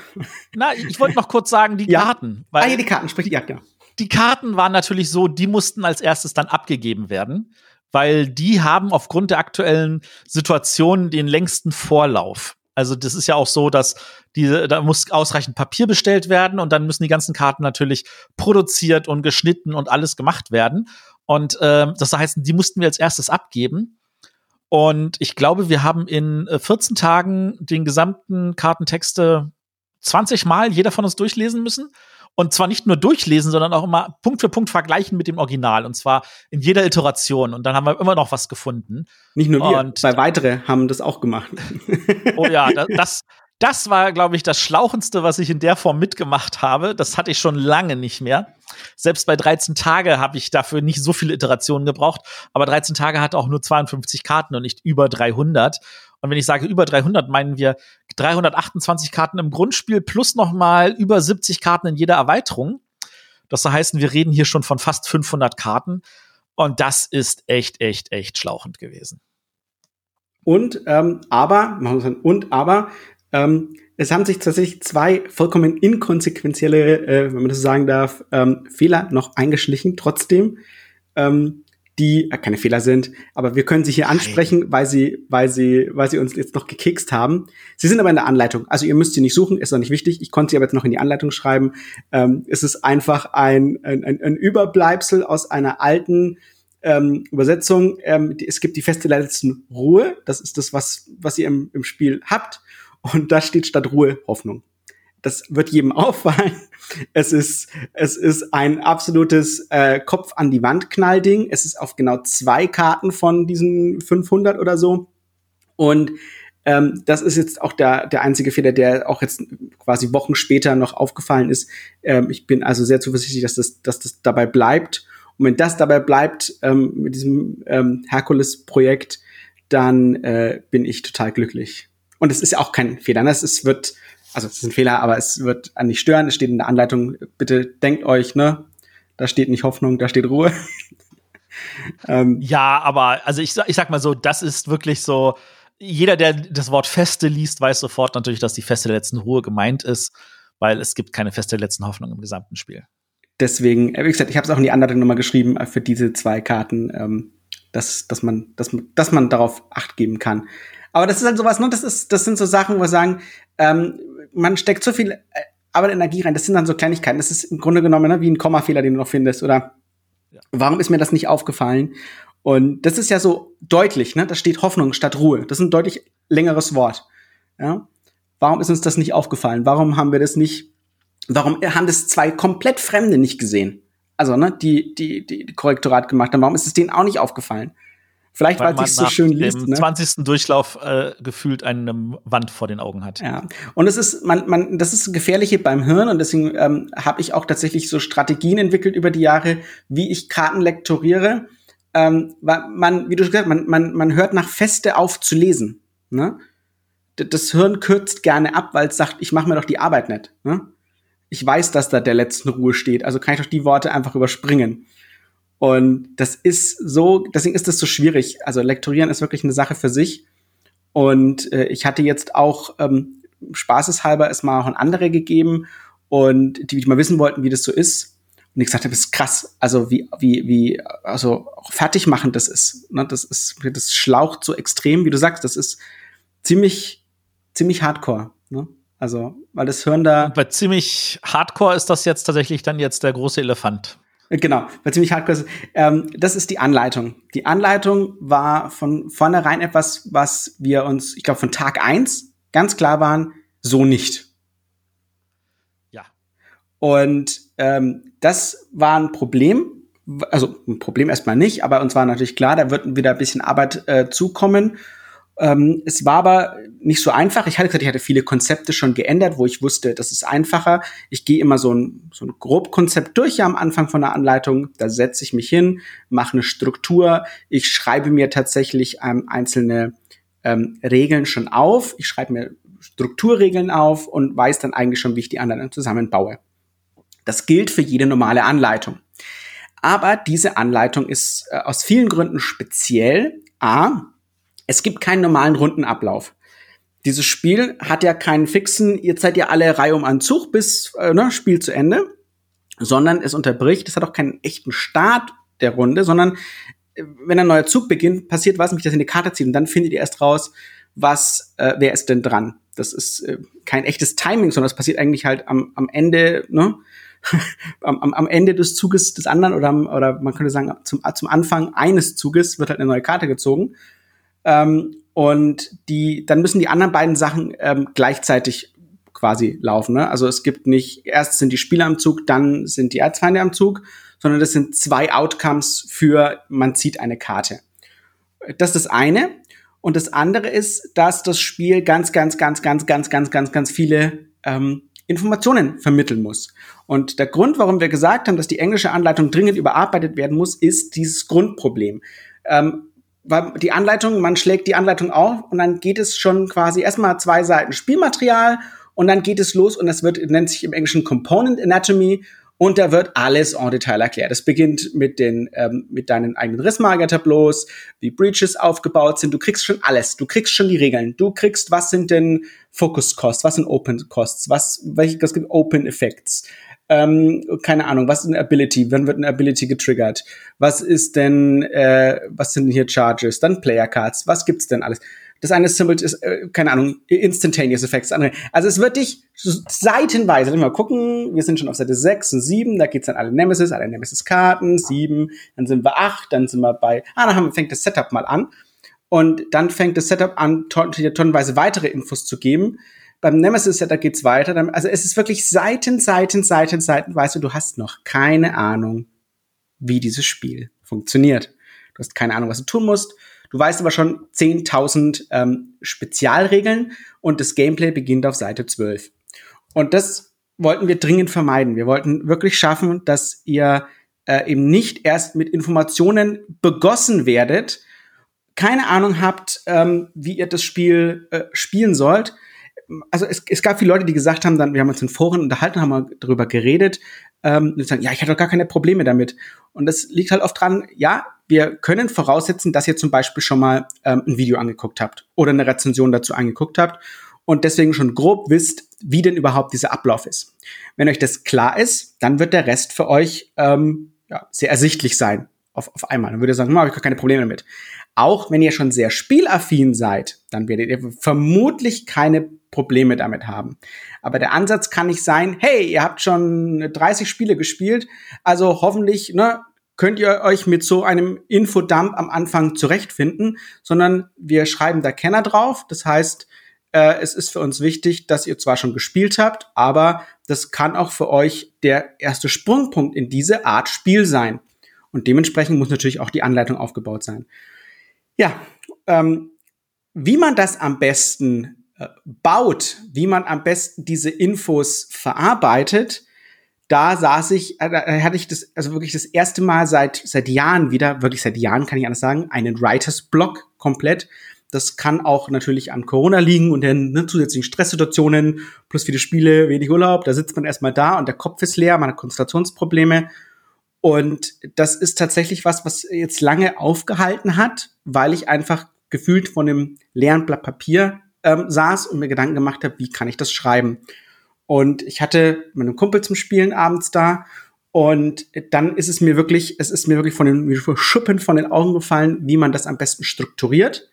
Na, ich wollte noch kurz sagen, die ja. Karten. Weil ah, ja, die Karten, sprich die, ja, genau. Die Karten waren natürlich so, die mussten als erstes dann abgegeben werden, weil die haben aufgrund der aktuellen Situation den längsten Vorlauf. Also das ist ja auch so, dass diese, da muss ausreichend Papier bestellt werden und dann müssen die ganzen Karten natürlich produziert und geschnitten und alles gemacht werden. Und äh, das heißt, die mussten wir als erstes abgeben. Und ich glaube, wir haben in 14 äh, Tagen den gesamten Kartentexte 20 Mal jeder von uns durchlesen müssen. Und zwar nicht nur durchlesen, sondern auch immer Punkt für Punkt vergleichen mit dem Original. Und zwar in jeder Iteration. Und dann haben wir immer noch was gefunden. Nicht nur wir, und zwei weitere haben das auch gemacht. Oh ja, das, das war, glaube ich, das Schlauchendste, was ich in der Form mitgemacht habe. Das hatte ich schon lange nicht mehr. Selbst bei 13 Tage habe ich dafür nicht so viele Iterationen gebraucht. Aber 13 Tage hat auch nur 52 Karten und nicht über 300. Und wenn ich sage über 300, meinen wir 328 Karten im Grundspiel plus noch mal über 70 Karten in jeder Erweiterung. Das heißt, wir reden hier schon von fast 500 Karten. Und das ist echt, echt, echt schlauchend gewesen. Und ähm, aber, machen wir und aber, ähm, es haben sich tatsächlich zwei vollkommen inkonsequentielle, äh, wenn man das so sagen darf, ähm, Fehler noch eingeschlichen. Trotzdem, ähm, die äh, keine Fehler sind, aber wir können sie hier ansprechen, weil sie, weil sie, weil sie uns jetzt noch gekekst haben. Sie sind aber in der Anleitung, also ihr müsst sie nicht suchen, ist auch nicht wichtig. Ich konnte sie aber jetzt noch in die Anleitung schreiben. Ähm, es ist einfach ein, ein, ein Überbleibsel aus einer alten ähm, Übersetzung. Ähm, die, es gibt die feste letzten Ruhe, das ist das, was, was ihr im, im Spiel habt. Und da steht statt Ruhe Hoffnung. Das wird jedem auffallen. Es ist, es ist ein absolutes äh, Kopf an die Wand Knallding. Es ist auf genau zwei Karten von diesen 500 oder so. Und ähm, das ist jetzt auch der, der einzige Fehler, der auch jetzt quasi Wochen später noch aufgefallen ist. Ähm, ich bin also sehr zuversichtlich, dass das, dass das dabei bleibt. Und wenn das dabei bleibt ähm, mit diesem ähm, Herkules-Projekt, dann äh, bin ich total glücklich. Und es ist ja auch kein Fehler. Ne? Es wird also es ist ein Fehler, aber es wird an nicht stören. Es steht in der Anleitung, bitte denkt euch, ne, da steht nicht Hoffnung, da steht Ruhe. ähm, ja, aber also ich, ich sag mal so, das ist wirklich so, jeder, der das Wort Feste liest, weiß sofort natürlich, dass die Feste der letzten Ruhe gemeint ist, weil es gibt keine Feste der letzten Hoffnung im gesamten Spiel. Deswegen, äh, wie gesagt, ich habe es auch in die Anleitung nochmal geschrieben äh, für diese zwei Karten, ähm, dass, dass, man, dass, dass man darauf Acht geben kann. Aber das ist halt sowas, ne? Das ist, das sind so Sachen, wo wir sagen, ähm, man steckt so viel äh, Arbeit Energie rein. Das sind dann so Kleinigkeiten. Das ist im Grunde genommen ne, wie ein Kommafehler, den du noch findest. Oder ja. warum ist mir das nicht aufgefallen? Und das ist ja so deutlich, ne? Da steht Hoffnung statt Ruhe. Das ist ein deutlich längeres Wort. Ja? Warum ist uns das nicht aufgefallen? Warum haben wir das nicht, warum haben das zwei komplett Fremde nicht gesehen? Also, ne, die, die, die, die Korrektorat gemacht haben. Warum ist es denen auch nicht aufgefallen? Vielleicht, weil, weil es so schön liest. Im ne? 20. Durchlauf äh, gefühlt eine Wand vor den Augen hat. Ja. Und es ist, man, man, das ist gefährliche beim Hirn und deswegen ähm, habe ich auch tatsächlich so Strategien entwickelt über die Jahre, wie ich Karten lektoriere. Ähm, weil man, wie du schon gesagt hast, man, man, man hört nach Feste auf zu lesen. Ne? Das Hirn kürzt gerne ab, weil es sagt, ich mache mir doch die Arbeit nicht. Ne? Ich weiß, dass da der letzten Ruhe steht, also kann ich doch die Worte einfach überspringen. Und das ist so, deswegen ist das so schwierig. Also Lektorieren ist wirklich eine Sache für sich. Und äh, ich hatte jetzt auch ähm, spaßeshalber es mal auch an andere gegeben und die, die mal wissen wollten, wie das so ist. Und ich gesagt habe, das ist krass. Also wie, wie, wie, also auch fertig machen das ist. Ne? Das ist, das schlaucht so extrem, wie du sagst. Das ist ziemlich, ziemlich hardcore. Ne? Also, weil das Hören da. Bei ziemlich hardcore ist das jetzt tatsächlich dann jetzt der große Elefant. Genau, war ziemlich hardcore. Ähm, das ist die Anleitung. Die Anleitung war von vornherein etwas, was wir uns, ich glaube, von Tag eins ganz klar waren, so nicht. Ja. Und ähm, das war ein Problem. Also ein Problem erstmal nicht, aber uns war natürlich klar, da wird wieder ein bisschen Arbeit äh, zukommen. Ähm, es war aber nicht so einfach. Ich hatte gesagt, ich hatte viele Konzepte schon geändert, wo ich wusste, das ist einfacher. Ich gehe immer so ein, so ein Grobkonzept durch ja, am Anfang von der Anleitung. Da setze ich mich hin, mache eine Struktur. Ich schreibe mir tatsächlich ähm, einzelne ähm, Regeln schon auf. Ich schreibe mir Strukturregeln auf und weiß dann eigentlich schon, wie ich die Anleitung zusammenbaue. Das gilt für jede normale Anleitung. Aber diese Anleitung ist äh, aus vielen Gründen speziell. A, es gibt keinen normalen Rundenablauf. Dieses Spiel hat ja keinen fixen, ihr seid ja alle Reihe um einen Zug bis äh, ne, Spiel zu Ende, sondern es unterbricht, es hat auch keinen echten Start der Runde, sondern äh, wenn ein neuer Zug beginnt, passiert was, mich das in die Karte zieht und dann findet ihr erst raus, was, äh, wer ist denn dran. Das ist äh, kein echtes Timing, sondern das passiert eigentlich halt am, am Ende, ne? am, am Ende des Zuges des anderen oder, oder man könnte sagen, zum, zum Anfang eines Zuges wird halt eine neue Karte gezogen ähm, und die, dann müssen die anderen beiden Sachen ähm, gleichzeitig quasi laufen. Ne? Also es gibt nicht, erst sind die Spieler am Zug, dann sind die Erzfeinde am Zug, sondern das sind zwei Outcomes für man zieht eine Karte. Das ist das eine. Und das andere ist, dass das Spiel ganz, ganz, ganz, ganz, ganz, ganz, ganz, ganz viele ähm, Informationen vermitteln muss. Und der Grund, warum wir gesagt haben, dass die englische Anleitung dringend überarbeitet werden muss, ist dieses Grundproblem. Ähm, weil die Anleitung, man schlägt die Anleitung auf und dann geht es schon quasi erstmal zwei Seiten Spielmaterial und dann geht es los und das wird, nennt sich im Englischen Component Anatomy und da wird alles en Detail erklärt. Es beginnt mit den, ähm, mit deinen eigenen Rissmager-Tableaus, wie Breaches aufgebaut sind. Du kriegst schon alles. Du kriegst schon die Regeln. Du kriegst, was sind denn Focus Costs? Was sind Open Costs? Was, welche, was gibt Open Effects? Ähm, keine Ahnung, was ist eine Ability? Wann wird eine Ability getriggert? Was ist denn, äh, was sind hier Charges? Dann Player Cards. Was gibt's denn alles? Das eine Symbol ist, äh, keine Ahnung, Instantaneous Effects. Das andere. Also es wird dich seitenweise, mal gucken, wir sind schon auf Seite 6 und 7, da geht's dann alle Nemesis, alle Nemesis-Karten, 7, dann sind wir 8, dann sind wir bei, ah, dann haben, fängt das Setup mal an. Und dann fängt das Setup an, ton tonnenweise weitere Infos zu geben. Beim Nemesis Setter geht's weiter. Also es ist wirklich Seiten, Seiten, Seiten, Seiten. Weißt du, du hast noch keine Ahnung, wie dieses Spiel funktioniert. Du hast keine Ahnung, was du tun musst. Du weißt aber schon 10.000 ähm, Spezialregeln und das Gameplay beginnt auf Seite 12. Und das wollten wir dringend vermeiden. Wir wollten wirklich schaffen, dass ihr äh, eben nicht erst mit Informationen begossen werdet, keine Ahnung habt, ähm, wie ihr das Spiel äh, spielen sollt, also es, es gab viele Leute, die gesagt haben, dann, wir haben uns in Foren unterhalten, haben mal darüber geredet, ähm, und sagen, ja, ich hatte doch gar keine Probleme damit. Und das liegt halt oft dran, ja, wir können voraussetzen, dass ihr zum Beispiel schon mal ähm, ein Video angeguckt habt oder eine Rezension dazu angeguckt habt und deswegen schon grob wisst, wie denn überhaupt dieser Ablauf ist. Wenn euch das klar ist, dann wird der Rest für euch ähm, ja, sehr ersichtlich sein auf, auf einmal. Dann würde ihr sagen, hm, habe ich gar keine Probleme damit. Auch wenn ihr schon sehr spielaffin seid, dann werdet ihr vermutlich keine Probleme damit haben. Aber der Ansatz kann nicht sein, hey, ihr habt schon 30 Spiele gespielt, also hoffentlich ne, könnt ihr euch mit so einem Infodump am Anfang zurechtfinden, sondern wir schreiben da Kenner drauf. Das heißt, äh, es ist für uns wichtig, dass ihr zwar schon gespielt habt, aber das kann auch für euch der erste Sprungpunkt in diese Art Spiel sein. Und dementsprechend muss natürlich auch die Anleitung aufgebaut sein. Ja, ähm, wie man das am besten baut, wie man am besten diese Infos verarbeitet, da saß ich, äh, da hatte ich das, also wirklich das erste Mal seit, seit Jahren wieder, wirklich seit Jahren kann ich anders sagen, einen Writers Block komplett, das kann auch natürlich an Corona liegen und den ne, zusätzlichen Stresssituationen, plus viele Spiele, wenig Urlaub. Da sitzt man erstmal da und der Kopf ist leer, man hat Konzentrationsprobleme. Und das ist tatsächlich was, was jetzt lange aufgehalten hat, weil ich einfach gefühlt von einem leeren Blatt Papier ähm, saß und mir Gedanken gemacht habe, wie kann ich das schreiben. Und ich hatte meinen Kumpel zum Spielen abends da und dann ist es mir wirklich, es ist mir wirklich von den Schuppen von den Augen gefallen, wie man das am besten strukturiert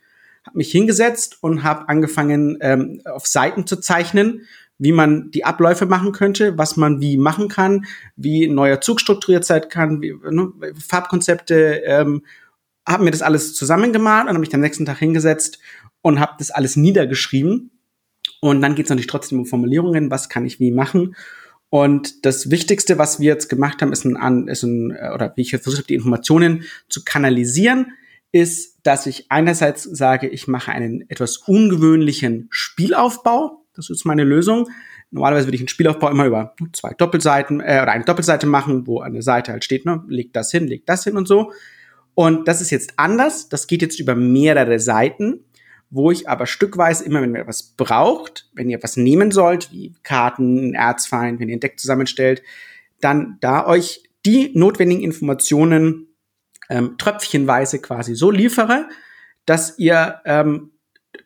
habe mich hingesetzt und habe angefangen, ähm, auf Seiten zu zeichnen, wie man die Abläufe machen könnte, was man wie machen kann, wie ein neuer Zug strukturiert sein kann, wie, ne, Farbkonzepte, ähm, habe mir das alles zusammengemalt und habe mich am nächsten Tag hingesetzt und habe das alles niedergeschrieben. Und dann geht es natürlich trotzdem um Formulierungen, was kann ich wie machen. Und das Wichtigste, was wir jetzt gemacht haben, ist ein, ist ein oder wie ich jetzt versucht habe, die Informationen zu kanalisieren, ist, dass ich einerseits sage, ich mache einen etwas ungewöhnlichen Spielaufbau. Das ist meine Lösung. Normalerweise würde ich einen Spielaufbau immer über zwei Doppelseiten äh, oder eine Doppelseite machen, wo der Seite halt steht, ne, legt das hin, legt das hin und so. Und das ist jetzt anders. Das geht jetzt über mehrere Seiten, wo ich aber stückweise immer, wenn ihr etwas braucht, wenn ihr was nehmen sollt, wie Karten, Erzfeind, wenn ihr ein Deck zusammenstellt, dann da euch die notwendigen Informationen ähm, tröpfchenweise quasi so liefere, dass ihr ähm,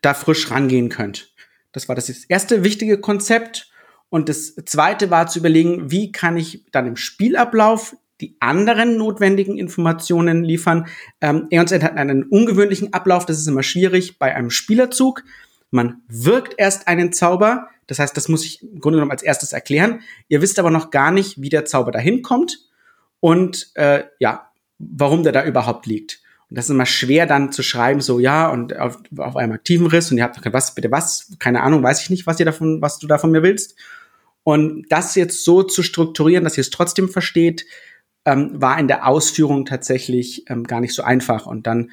da frisch rangehen könnt. Das war das erste wichtige Konzept. Und das zweite war zu überlegen, wie kann ich dann im Spielablauf die anderen notwendigen Informationen liefern. Ähm, Aeons End hat einen ungewöhnlichen Ablauf, das ist immer schwierig bei einem Spielerzug. Man wirkt erst einen Zauber, das heißt, das muss ich im Grunde genommen als erstes erklären. Ihr wisst aber noch gar nicht, wie der Zauber dahin kommt. Und äh, ja, warum der da überhaupt liegt. Und das ist immer schwer dann zu schreiben, so ja, und auf, auf einem aktiven Riss und ihr habt was, bitte was, keine Ahnung, weiß ich nicht, was ihr davon, was du da von mir willst. Und das jetzt so zu strukturieren, dass ihr es trotzdem versteht, ähm, war in der Ausführung tatsächlich ähm, gar nicht so einfach. Und dann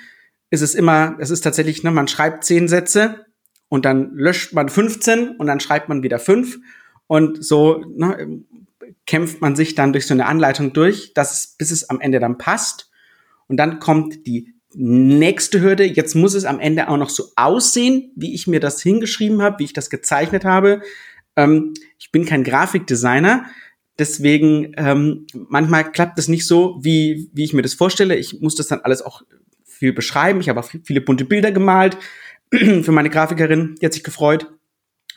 ist es immer, es ist tatsächlich, ne, man schreibt zehn Sätze und dann löscht man 15 und dann schreibt man wieder fünf. Und so ne, kämpft man sich dann durch so eine Anleitung durch, dass bis es am Ende dann passt. Und dann kommt die nächste Hürde. Jetzt muss es am Ende auch noch so aussehen, wie ich mir das hingeschrieben habe, wie ich das gezeichnet habe. Ähm, ich bin kein Grafikdesigner. Deswegen ähm, manchmal klappt es nicht so, wie, wie ich mir das vorstelle. Ich muss das dann alles auch viel beschreiben. Ich habe auch viele bunte Bilder gemalt für meine Grafikerin. Die hat sich gefreut.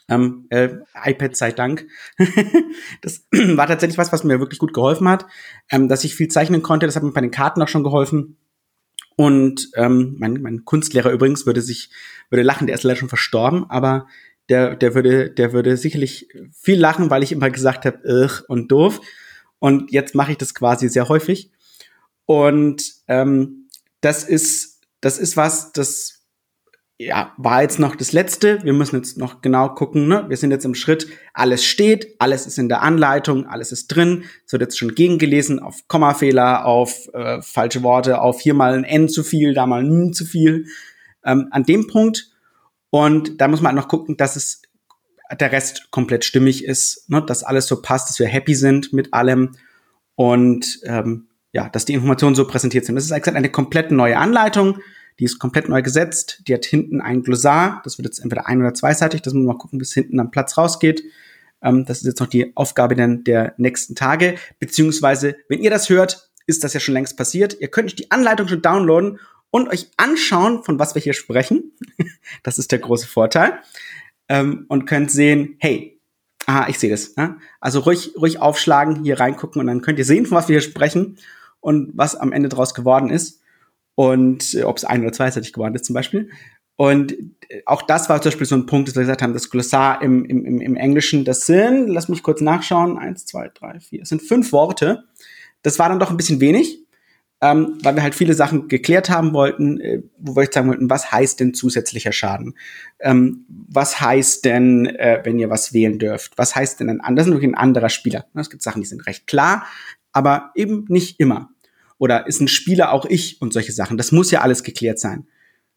Ähm, äh, iPad sei Dank. das war tatsächlich was, was mir wirklich gut geholfen hat, ähm, dass ich viel zeichnen konnte. Das hat mir bei den Karten auch schon geholfen. Und ähm, mein, mein Kunstlehrer übrigens würde sich würde lachen, der ist leider schon verstorben, aber der der würde der würde sicherlich viel lachen, weil ich immer gesagt habe, und doof. Und jetzt mache ich das quasi sehr häufig. Und ähm, das ist das ist was, das ja, war jetzt noch das letzte. Wir müssen jetzt noch genau gucken. Ne? Wir sind jetzt im Schritt, alles steht, alles ist in der Anleitung, alles ist drin. Es wird jetzt schon gegengelesen auf Kommafehler, auf äh, falsche Worte, auf hier mal ein N zu viel, da mal ein N zu viel. Ähm, an dem Punkt. Und da muss man noch gucken, dass es der Rest komplett stimmig ist, ne? dass alles so passt, dass wir happy sind mit allem und ähm, ja, dass die Informationen so präsentiert sind. Das ist eigentlich eine komplett neue Anleitung die ist komplett neu gesetzt. Die hat hinten ein Glossar. Das wird jetzt entweder ein- oder zweiseitig. Das muss man mal gucken, bis hinten am Platz rausgeht. Ähm, das ist jetzt noch die Aufgabe dann der nächsten Tage. Beziehungsweise, wenn ihr das hört, ist das ja schon längst passiert. Ihr könnt euch die Anleitung schon downloaden und euch anschauen, von was wir hier sprechen. das ist der große Vorteil. Ähm, und könnt sehen, hey, ah, ich sehe das. Ne? Also ruhig, ruhig aufschlagen, hier reingucken und dann könnt ihr sehen, von was wir hier sprechen und was am Ende draus geworden ist. Und äh, ob es ein- oder zweiseitig geworden ist zum Beispiel. Und äh, auch das war zum Beispiel so ein Punkt, dass wir gesagt haben, das Glossar im, im, im Englischen, das sind, lass mich kurz nachschauen, eins, zwei, drei, vier, es sind fünf Worte. Das war dann doch ein bisschen wenig, ähm, weil wir halt viele Sachen geklärt haben wollten, äh, wo wir jetzt sagen wollten, was heißt denn zusätzlicher Schaden? Ähm, was heißt denn, äh, wenn ihr was wählen dürft? Was heißt denn ein anderer? Das ist ein anderer Spieler. Es gibt Sachen, die sind recht klar, aber eben nicht immer. Oder ist ein Spieler auch ich und solche Sachen? Das muss ja alles geklärt sein.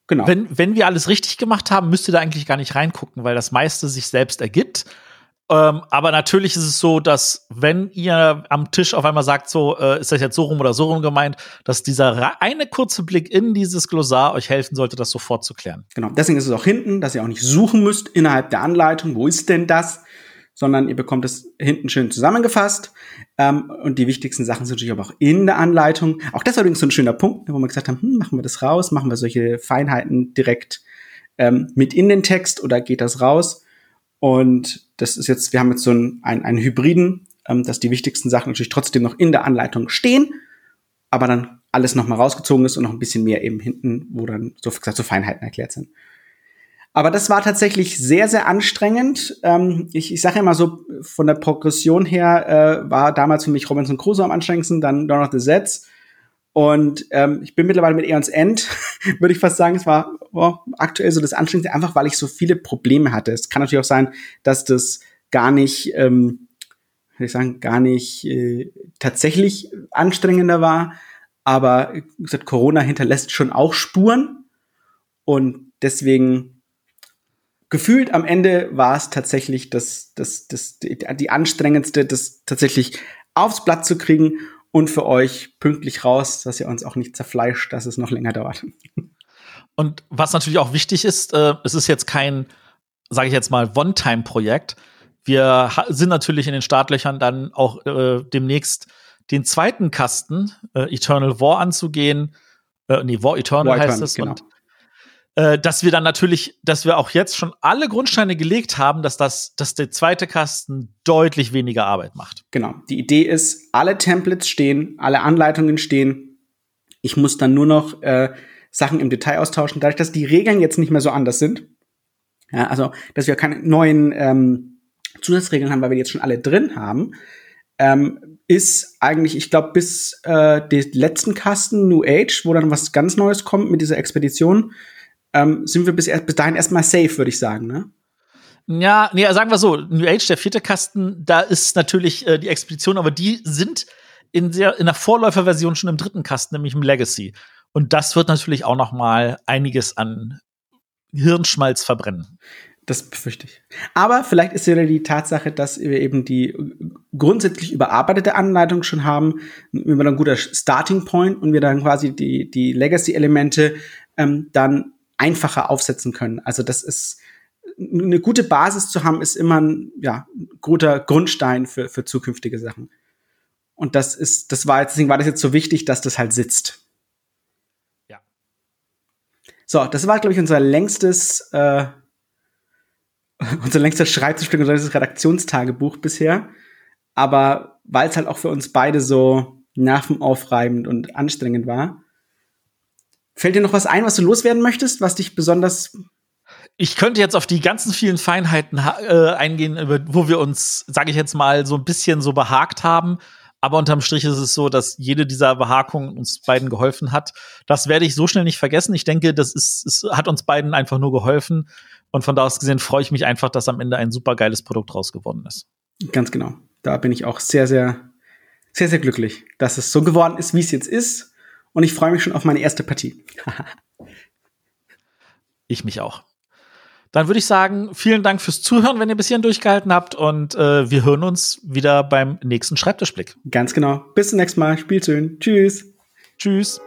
Genau. Wenn, wenn wir alles richtig gemacht haben, müsst ihr da eigentlich gar nicht reingucken, weil das meiste sich selbst ergibt. Ähm, aber natürlich ist es so, dass wenn ihr am Tisch auf einmal sagt, so äh, ist das jetzt so rum oder so rum gemeint, dass dieser eine kurze Blick in dieses Glossar euch helfen sollte, das sofort zu klären. Genau. Deswegen ist es auch hinten, dass ihr auch nicht suchen müsst innerhalb der Anleitung. Wo ist denn das? sondern ihr bekommt es hinten schön zusammengefasst. Ähm, und die wichtigsten Sachen sind natürlich auch in der Anleitung. Auch das war übrigens so ein schöner Punkt, wo wir gesagt haben, hm, machen wir das raus, machen wir solche Feinheiten direkt ähm, mit in den Text oder geht das raus? Und das ist jetzt, wir haben jetzt so einen, einen, einen Hybriden, ähm, dass die wichtigsten Sachen natürlich trotzdem noch in der Anleitung stehen, aber dann alles nochmal rausgezogen ist und noch ein bisschen mehr eben hinten, wo dann so gesagt so Feinheiten erklärt sind. Aber das war tatsächlich sehr, sehr anstrengend. Ähm, ich ich sage immer so, von der Progression her äh, war damals für mich Robinson Crusoe am anstrengendsten, dann Dawn of the Sets. Und ähm, ich bin mittlerweile mit Eons End, würde ich fast sagen, es war oh, aktuell so das Anstrengendste, einfach weil ich so viele Probleme hatte. Es kann natürlich auch sein, dass das gar nicht, ähm, würde ich sagen, gar nicht äh, tatsächlich anstrengender war. Aber wie gesagt, Corona hinterlässt schon auch Spuren. Und deswegen gefühlt am Ende war es tatsächlich das, das, das, die, die anstrengendste, das tatsächlich aufs Blatt zu kriegen und für euch pünktlich raus, dass ihr uns auch nicht zerfleischt, dass es noch länger dauert. Und was natürlich auch wichtig ist, äh, es ist jetzt kein, sage ich jetzt mal, One-Time-Projekt. Wir sind natürlich in den Startlöchern dann auch äh, demnächst den zweiten Kasten äh, Eternal War anzugehen. Äh, nee, War Eternal War heißt es. Genau. Und äh, dass wir dann natürlich, dass wir auch jetzt schon alle Grundsteine gelegt haben, dass das, dass der zweite Kasten deutlich weniger Arbeit macht. Genau. Die Idee ist, alle Templates stehen, alle Anleitungen stehen. Ich muss dann nur noch äh, Sachen im Detail austauschen, dadurch, dass die Regeln jetzt nicht mehr so anders sind. Ja, also, dass wir keine neuen ähm, Zusatzregeln haben, weil wir jetzt schon alle drin haben, ähm, ist eigentlich, ich glaube, bis äh, den letzten Kasten New Age, wo dann was ganz Neues kommt mit dieser Expedition, ähm, sind wir bis, bis dahin erstmal safe, würde ich sagen, ne? Ja, nee, sagen wir so, New Age, der vierte Kasten, da ist natürlich äh, die Expedition, aber die sind in der, in der Vorläuferversion schon im dritten Kasten, nämlich im Legacy. Und das wird natürlich auch noch mal einiges an Hirnschmalz verbrennen. Das befürchte ich. Aber vielleicht ist ja die Tatsache, dass wir eben die grundsätzlich überarbeitete Anleitung schon haben, immer ein guter Starting Point und wir dann quasi die, die Legacy-Elemente ähm, dann einfacher aufsetzen können. Also das ist eine gute Basis zu haben, ist immer ein ja, guter Grundstein für, für zukünftige Sachen. Und das ist, das war jetzt, deswegen war das jetzt so wichtig, dass das halt sitzt. Ja. So, das war, glaube ich, unser längstes, äh, unser längster Schreibtischblick, unser längstes Redaktionstagebuch bisher. Aber weil es halt auch für uns beide so nervenaufreibend und anstrengend war, Fällt dir noch was ein, was du loswerden möchtest, was dich besonders ich könnte jetzt auf die ganzen vielen Feinheiten äh, eingehen, über, wo wir uns, sage ich jetzt mal, so ein bisschen so behagt haben. Aber unterm Strich ist es so, dass jede dieser Behakungen uns beiden geholfen hat. Das werde ich so schnell nicht vergessen. Ich denke, das ist, es hat uns beiden einfach nur geholfen. Und von da aus gesehen freue ich mich einfach, dass am Ende ein super geiles Produkt rausgeworden ist. Ganz genau. Da bin ich auch sehr, sehr, sehr, sehr glücklich, dass es so geworden ist, wie es jetzt ist und ich freue mich schon auf meine erste Partie. ich mich auch. Dann würde ich sagen, vielen Dank fürs Zuhören, wenn ihr bis hierhin durchgehalten habt und äh, wir hören uns wieder beim nächsten Schreibtischblick. Ganz genau. Bis zum nächsten Mal. Spielt schön. Tschüss. Tschüss.